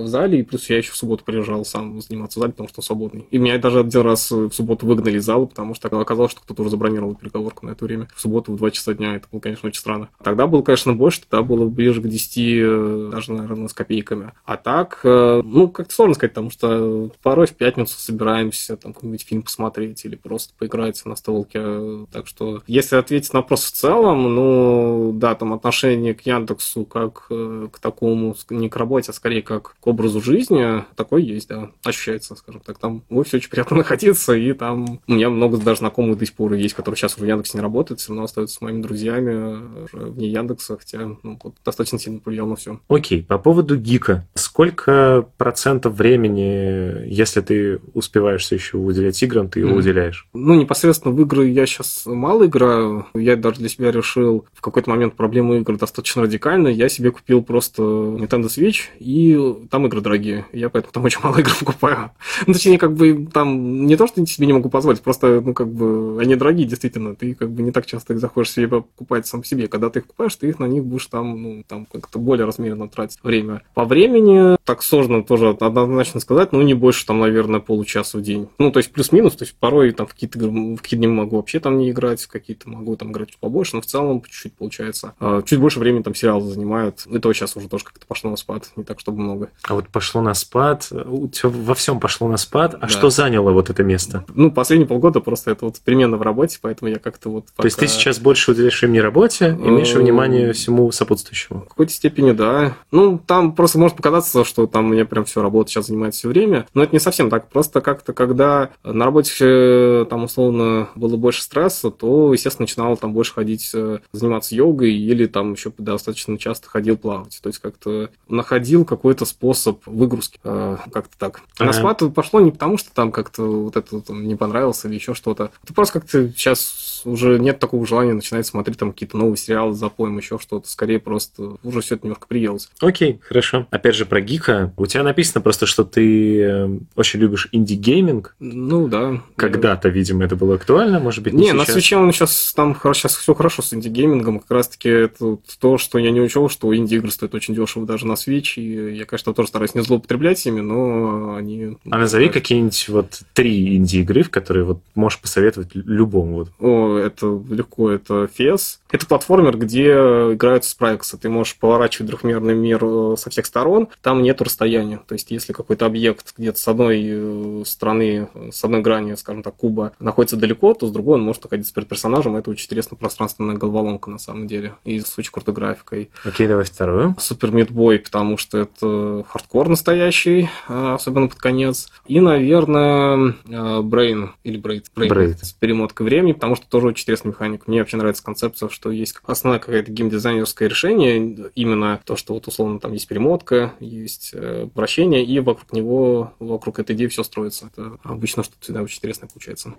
в зале, и плюс я еще в субботу приезжал сам заниматься в зале, потому что он свободный. И меня даже один раз в субботу выгнали из зала, потому что оказалось, что кто-то уже забронировал переговорку на это время. В субботу в 2 часа дня. Это было, конечно, очень странно. Тогда было, конечно, больше, тогда было ближе к 10, э, даже, наверное, с копейками. А так, э, ну, как-то сложно сказать, потому что порой в пятницу собираемся там какой-нибудь фильм посмотреть или просто поиграть на столке. Так что, если ответить на вопрос в целом, ну, да, там отношение к Яндексу как э, к такому, не к работе, а скорее как к образу жизни, такой есть, да, ощущается, скажем так. Там в офисе очень приятно находиться, и там У меня много даже знакомых до сих пор есть, которые сейчас уже в Яндексе не работают, все равно остаются с моими друзьями вне Яндекса, хотя ну, вот, достаточно сильно повлиял на все. Окей, по поводу гика. Сколько процентов времени, если ты успеваешь все еще уделять играм, ты его mm. уделяешь? Ну, непосредственно в игры я сейчас мало играю. Я даже для себя решил в какой-то момент проблему игр достаточно радикальная. Я себе купил просто Nintendo Switch, и там игры дорогие. Я поэтому там очень мало игр покупаю. Ну, точнее, как бы там не то, что себе не могу позволить, просто, ну, как бы, они дорогие, действительно. Ты как бы не так часто их заходишь себе покупать сам себе. Когда ты их покупаешь, ты их на них будешь там, ну, там как-то более размеренно тратить время. По времени так сложно тоже однозначно сказать, ну, не больше там, наверное, получаса в день. Ну, то есть плюс-минус, то есть порой там в какие-то в какие дни могу вообще там не играть, в какие-то могу там играть чуть побольше, но в целом чуть-чуть получается. А, чуть больше времени там сериалы занимают. Это сейчас уже тоже как-то пошло на спад, не так, чтобы много. А вот пошло на спад, во всем пошло на спад, а да. что заняло вот это место? Ну, последние полгода просто это вот перемена в работе, поэтому я как-то вот пока... То есть ты сейчас больше уделяешь времени работе и меньше внимания всему сопутствующему? В какой-то степени, да. Ну, там просто может показаться, что там мне прям все работа сейчас занимает все время, но это не совсем так. Просто как-то, когда на работе э, там условно было больше стресса, то, естественно, начинал там больше ходить, э, заниматься йогой или там еще достаточно часто ходил плавать. То есть как-то находил какой-то способ выгрузки, э, как-то так. А на спад пошло не потому, что там как-то вот это там, не понравилось или еще что-то. Это просто как-то сейчас уже нет такого желания начинать смотреть там какие-то новые сериалы запоем, еще что-то. Скорее просто уже все это немножко приелось. Окей, хорошо. Опять же, про гика. У тебя написано просто, что ты э, очень любишь инди-гейминг. Ну, да. Когда-то, видимо, это было актуально, может быть, не, не на Switch е он сейчас там сейчас все хорошо с инди-геймингом. Как раз-таки это то, что я не учел, что инди-игры стоят очень дешево даже на Switch. И я, конечно, тоже стараюсь не злоупотреблять ими, но они... А назови какие-нибудь вот три инди-игры, в которые вот можешь посоветовать любому. Вот. О, это легко. Это FES. Это платформер, где играют спрайксы. Ты можешь поворачивать трехмерный мир э, со всех сторон. Там нет расстояния. То есть, если какой-то объект где-то с одной э, стороны, с одной грани, скажем так, куба находится далеко, то с другой он может находиться перед персонажем. Это очень интересная пространственная головоломка на самом деле. И с очень крутой графикой. Окей, давай вторую. Супер Мидбой, потому что это хардкор настоящий, э, особенно под конец. И, наверное, Brain или Brain, Braid. с перемоткой времени, потому что тоже очень интересная механика. Мне вообще нравится концепция, что есть основное какое-то геймдизайнерское решение, именно то, что вот условно там есть перемотка, есть э, вращение, и вокруг него, вокруг этой идеи все строится. Это обычно что-то всегда очень интересное получается.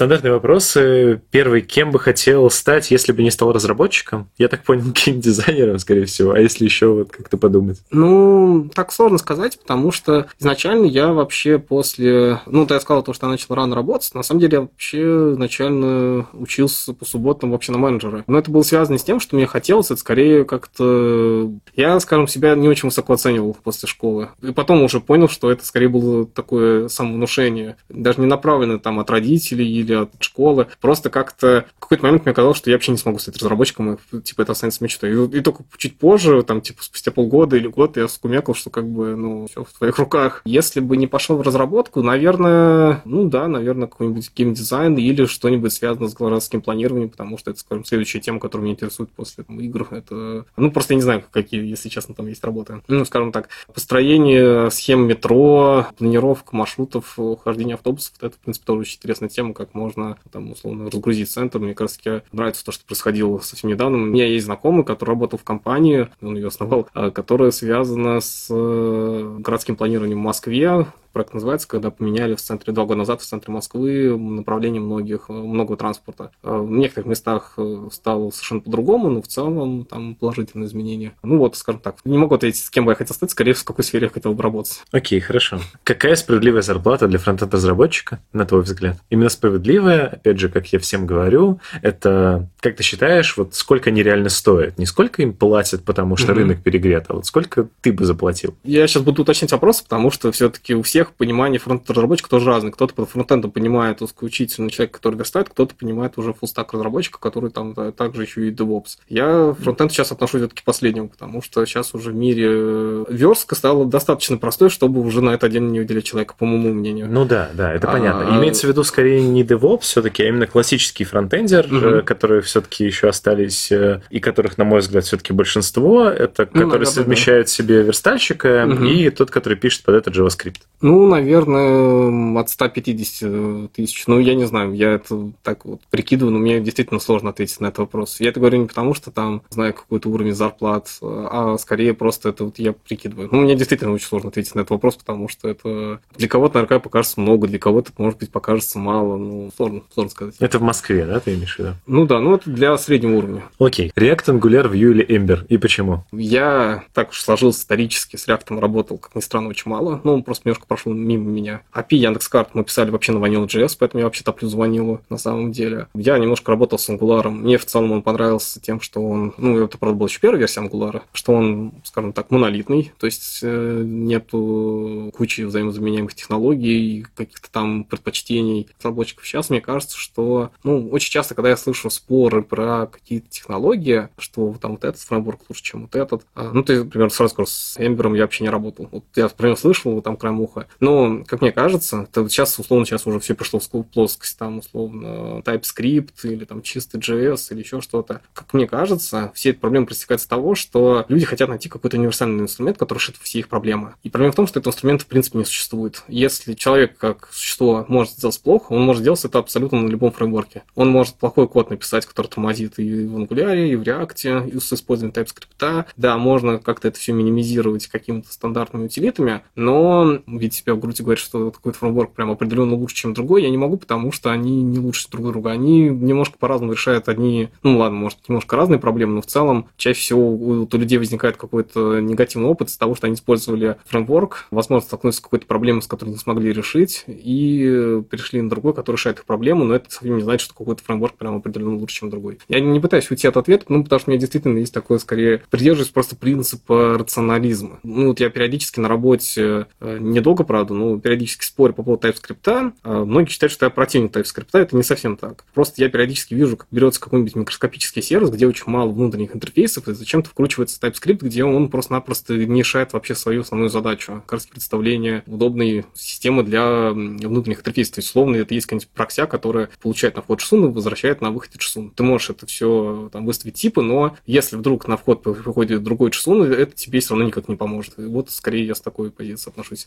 Стандартные вопросы. Первый, кем бы хотел стать, если бы не стал разработчиком? Я так понял, геймдизайнером, скорее всего. А если еще вот как-то подумать? Ну, так сложно сказать, потому что изначально я вообще после... Ну, я сказал то, что я начал рано работать. На самом деле, я вообще изначально учился по субботам вообще на менеджера. Но это было связано с тем, что мне хотелось, это скорее как-то... Я, скажем, себя не очень высоко оценивал после школы. И потом уже понял, что это скорее было такое самовнушение. Даже не направлено там от родителей или или от школы. Просто как-то в какой-то момент мне казалось, что я вообще не смогу стать разработчиком, и, типа, это останется мечтой. И, и только чуть позже, там, типа, спустя полгода или год, я скумекал, что, как бы, ну, все в твоих руках. Если бы не пошел в разработку, наверное, ну, да, наверное, какой-нибудь геймдизайн или что-нибудь связано с городским планированием, потому что это, скажем, следующая тема, которая меня интересует после там, игр. Это, ну, просто я не знаю, какие, если честно, там есть работы. Ну, скажем так, построение схем метро, планировка маршрутов, хождение автобусов, это, в принципе, тоже очень интересная тема, как можно там условно разгрузить центр. Мне как раз нравится то, что происходило совсем недавно. У меня есть знакомый, который работал в компании, он ее основал, а, которая связана с э, городским планированием в Москве, проект называется, когда поменяли в центре два года назад в центре Москвы направление многих, много транспорта. А в некоторых местах э, стало совершенно по-другому, но в целом там положительные изменения. Ну вот, скажем так, не могу ответить, с кем бы я хотел стать, скорее в какой сфере я хотел бы работать. Окей, okay, хорошо. Какая справедливая зарплата для фронтенд-разработчика, на твой взгляд? Именно справедливая, опять же, как я всем говорю, это, как ты считаешь, вот сколько они реально стоят? Не сколько им платят, потому что mm-hmm. рынок перегрет, а вот сколько ты бы заплатил? Я сейчас буду уточнять вопрос, потому что все-таки у всех всех понимание фронт-разработчика тоже разное. Кто-то под фронтендом понимает узкоучительный человек, который верстает, кто-то понимает уже фулстак разработчика, который там да, также еще и DevOps. Я фронтенд сейчас отношу все-таки к последнему, потому что сейчас уже в мире э, верстка стала достаточно простой, чтобы уже на это отдельно не уделять человека, по моему мнению. Ну да, да, это а, понятно. Имеется в виду скорее не DevOps все-таки, а именно классический фронтендер, угу. которые все-таки еще остались, э, и которых, на мой взгляд, все-таки большинство, это ну, которые совмещают да. себе верстальщика угу. и тот, который пишет под это JavaScript. Ну, наверное, от 150 тысяч. Ну, я не знаю, я это так вот прикидываю, но мне действительно сложно ответить на этот вопрос. Я это говорю не потому, что там знаю какой-то уровень зарплат, а скорее просто это вот я прикидываю. Ну, мне действительно очень сложно ответить на этот вопрос, потому что это для кого-то наверняка покажется много, для кого-то, может быть, покажется мало. Ну, сложно, сложно сказать. Это в Москве, да, ты имеешь в виду? Ну да, ну это для среднего уровня. Окей. React, Angular, Vue или Ember? И почему? Я так уж сложился исторически, с React работал, как ни странно, очень мало. Ну, он просто немножко прошел мимо меня. API Яндекс.Карт мы писали вообще на Vanilla.js, поэтому я вообще топлю за Vanilla на самом деле. Я немножко работал с Angular. Мне в целом он понравился тем, что он, ну, это, правда, была еще первая версия Angular, что он, скажем так, монолитный, то есть э, нету кучи взаимозаменяемых технологий, каких-то там предпочтений разработчиков. Сейчас мне кажется, что, ну, очень часто, когда я слышу споры про какие-то технологии, что там вот этот фреймворк лучше, чем вот этот, а, ну, ты, например, сразу скажу, с Ember я вообще не работал. Вот я него слышал, там краем уха. Но, как мне кажется, это сейчас, условно, сейчас уже все пришло в плоскость, там, условно, TypeScript или там чистый JS или еще что-то. Как мне кажется, все эти проблемы проистекают с того, что люди хотят найти какой-то универсальный инструмент, который решит все их проблемы. И проблема в том, что этого инструмента в принципе не существует. Если человек как существо может сделать плохо, он может делать это абсолютно на любом фреймворке. Он может плохой код написать, который тормозит и в Angular, и в React, и с использованием TypeScript. Да, можно как-то это все минимизировать какими-то стандартными утилитами, но ведь себя в груди говорит, что какой-то фреймворк прям определенно лучше, чем другой, я не могу, потому что они не лучше друг друга. Они немножко по-разному решают одни, ну ладно, может, немножко разные проблемы, но в целом чаще всего у, у людей возникает какой-то негативный опыт с того, что они использовали фреймворк, возможно, столкнулись с какой-то проблемой, с которой не смогли решить, и перешли на другой, который решает их проблему, но это совсем не значит, что какой-то фреймворк прям определенно лучше, чем другой. Я не пытаюсь уйти от ответа, ну, потому что у меня действительно есть такое, скорее, придерживаюсь просто принципа рационализма. Ну, вот я периодически на работе, э, недолго, правда, но периодически спорю по поводу TypeScript. А многие считают, что я противник TypeScript. Это не совсем так. Просто я периодически вижу, как берется какой-нибудь микроскопический сервис, где очень мало внутренних интерфейсов, и зачем-то вкручивается TypeScript, где он просто-напросто не решает вообще свою основную задачу. Как раз представление удобной системы для внутренних интерфейсов. То есть, условно, это есть какая-нибудь прокся, которая получает на вход JSON и возвращает на выходе JSON. Ты можешь это все там выставить типы, но если вдруг на вход приходит другой JSON, это тебе все равно никак не поможет. И вот скорее я с такой позиции отношусь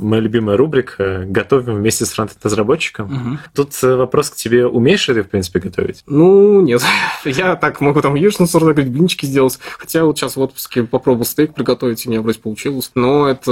моя любимая рубрика «Готовим вместе с фронтенд-разработчиком». Угу. Тут э, вопрос к тебе. Умеешь ли ты, в принципе, готовить? Ну, нет. Я так могу там яичницу сордать, блинчики сделать. Хотя вот сейчас в отпуске попробовал стейк приготовить, и у меня вроде получилось. Но это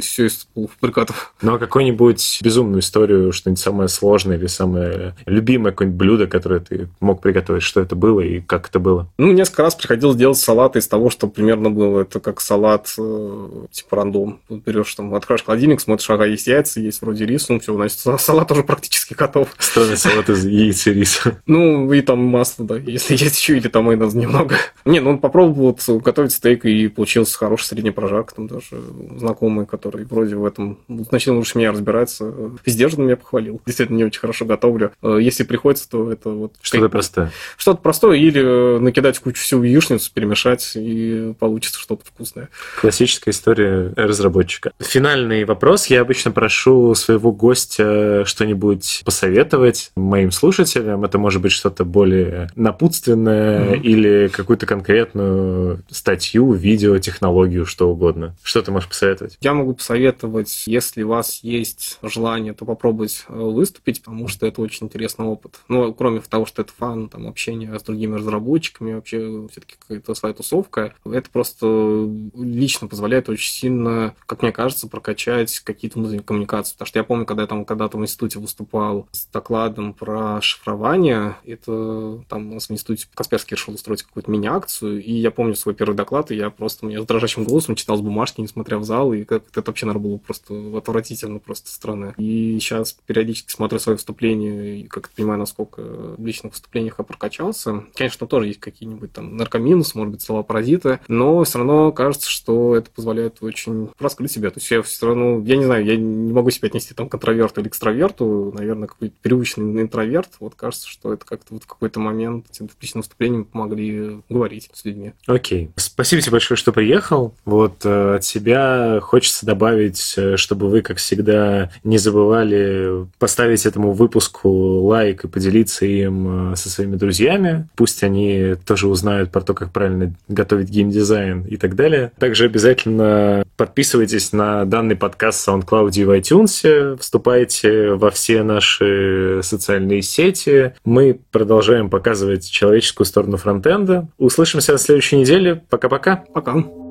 все из полуфабрикатов. Ну, а какую-нибудь безумную историю, что-нибудь самое сложное или самое любимое какое-нибудь блюдо, которое ты мог приготовить? Что это было и как это было? Ну, несколько раз приходилось делать салаты из того, что примерно было. Это как салат э, типа рандом. Берешь там, открываешь холодильник, смотришь, ага, есть яйца, есть вроде рис, ну все, значит, салат уже практически готов. Странный салат из яиц и риса. Ну, и там масло, да, если есть еще, или там майонез немного. Не, ну он попробовал вот, готовить стейк, и получился хороший средний прожарка, там даже знакомый, который вроде в этом значительно лучше меня разбирается, сдержанно меня похвалил. Действительно, не очень хорошо готовлю. Э, если приходится, то это вот... Что-то простое. Что-то простое, или накидать в кучу всю яичницу, перемешать, и получится что-то вкусное. Классическая история разработчика. Финальный финальный вопрос. Я обычно прошу своего гостя что-нибудь посоветовать моим слушателям. Это может быть что-то более напутственное mm-hmm. или какую-то конкретную статью, видео, технологию, что угодно. Что ты можешь посоветовать? Я могу посоветовать, если у вас есть желание, то попробовать э, выступить, потому что это очень интересный опыт. Ну, кроме того, что это фан, там, общение с другими разработчиками, вообще все-таки какая-то своя тусовка, это просто лично позволяет очень сильно, как мне кажется, прокачать качать какие-то внутренние коммуникации. Потому что я помню, когда я там когда-то в институте выступал с докладом про шифрование, это там у нас в институте Касперский решил устроить какую-то мини-акцию, и я помню свой первый доклад, и я просто мне с дрожащим голосом читал с бумажки, несмотря в зал, и как это вообще, наверное, было просто отвратительно, просто странно. И сейчас периодически смотрю свои выступления, и как понимаю, насколько в личных выступлениях я прокачался. Конечно, тоже есть какие-нибудь там наркоминусы, может быть, слова паразиты, но все равно кажется, что это позволяет очень раскрыть себя. То есть я все равно, я не знаю, я не могу себя отнести там к интроверту или экстраверту, наверное, какой-то привычный интроверт. Вот кажется, что это как-то вот в какой-то момент этим личным выступлением помогли говорить с людьми. Окей. Спасибо тебе большое, что приехал. Вот э, от себя хочется добавить, э, чтобы вы, как всегда, не забывали поставить этому выпуску лайк и поделиться им э, со своими друзьями. Пусть они тоже узнают про то, как правильно готовить геймдизайн и так далее. Также обязательно подписывайтесь на данный подкаст в SoundCloud и в iTunes, вступайте во все наши социальные сети. Мы продолжаем показывать человеческую сторону фронтенда. Услышимся на следующей неделе. Пока-пока. Пока. -пока. Пока.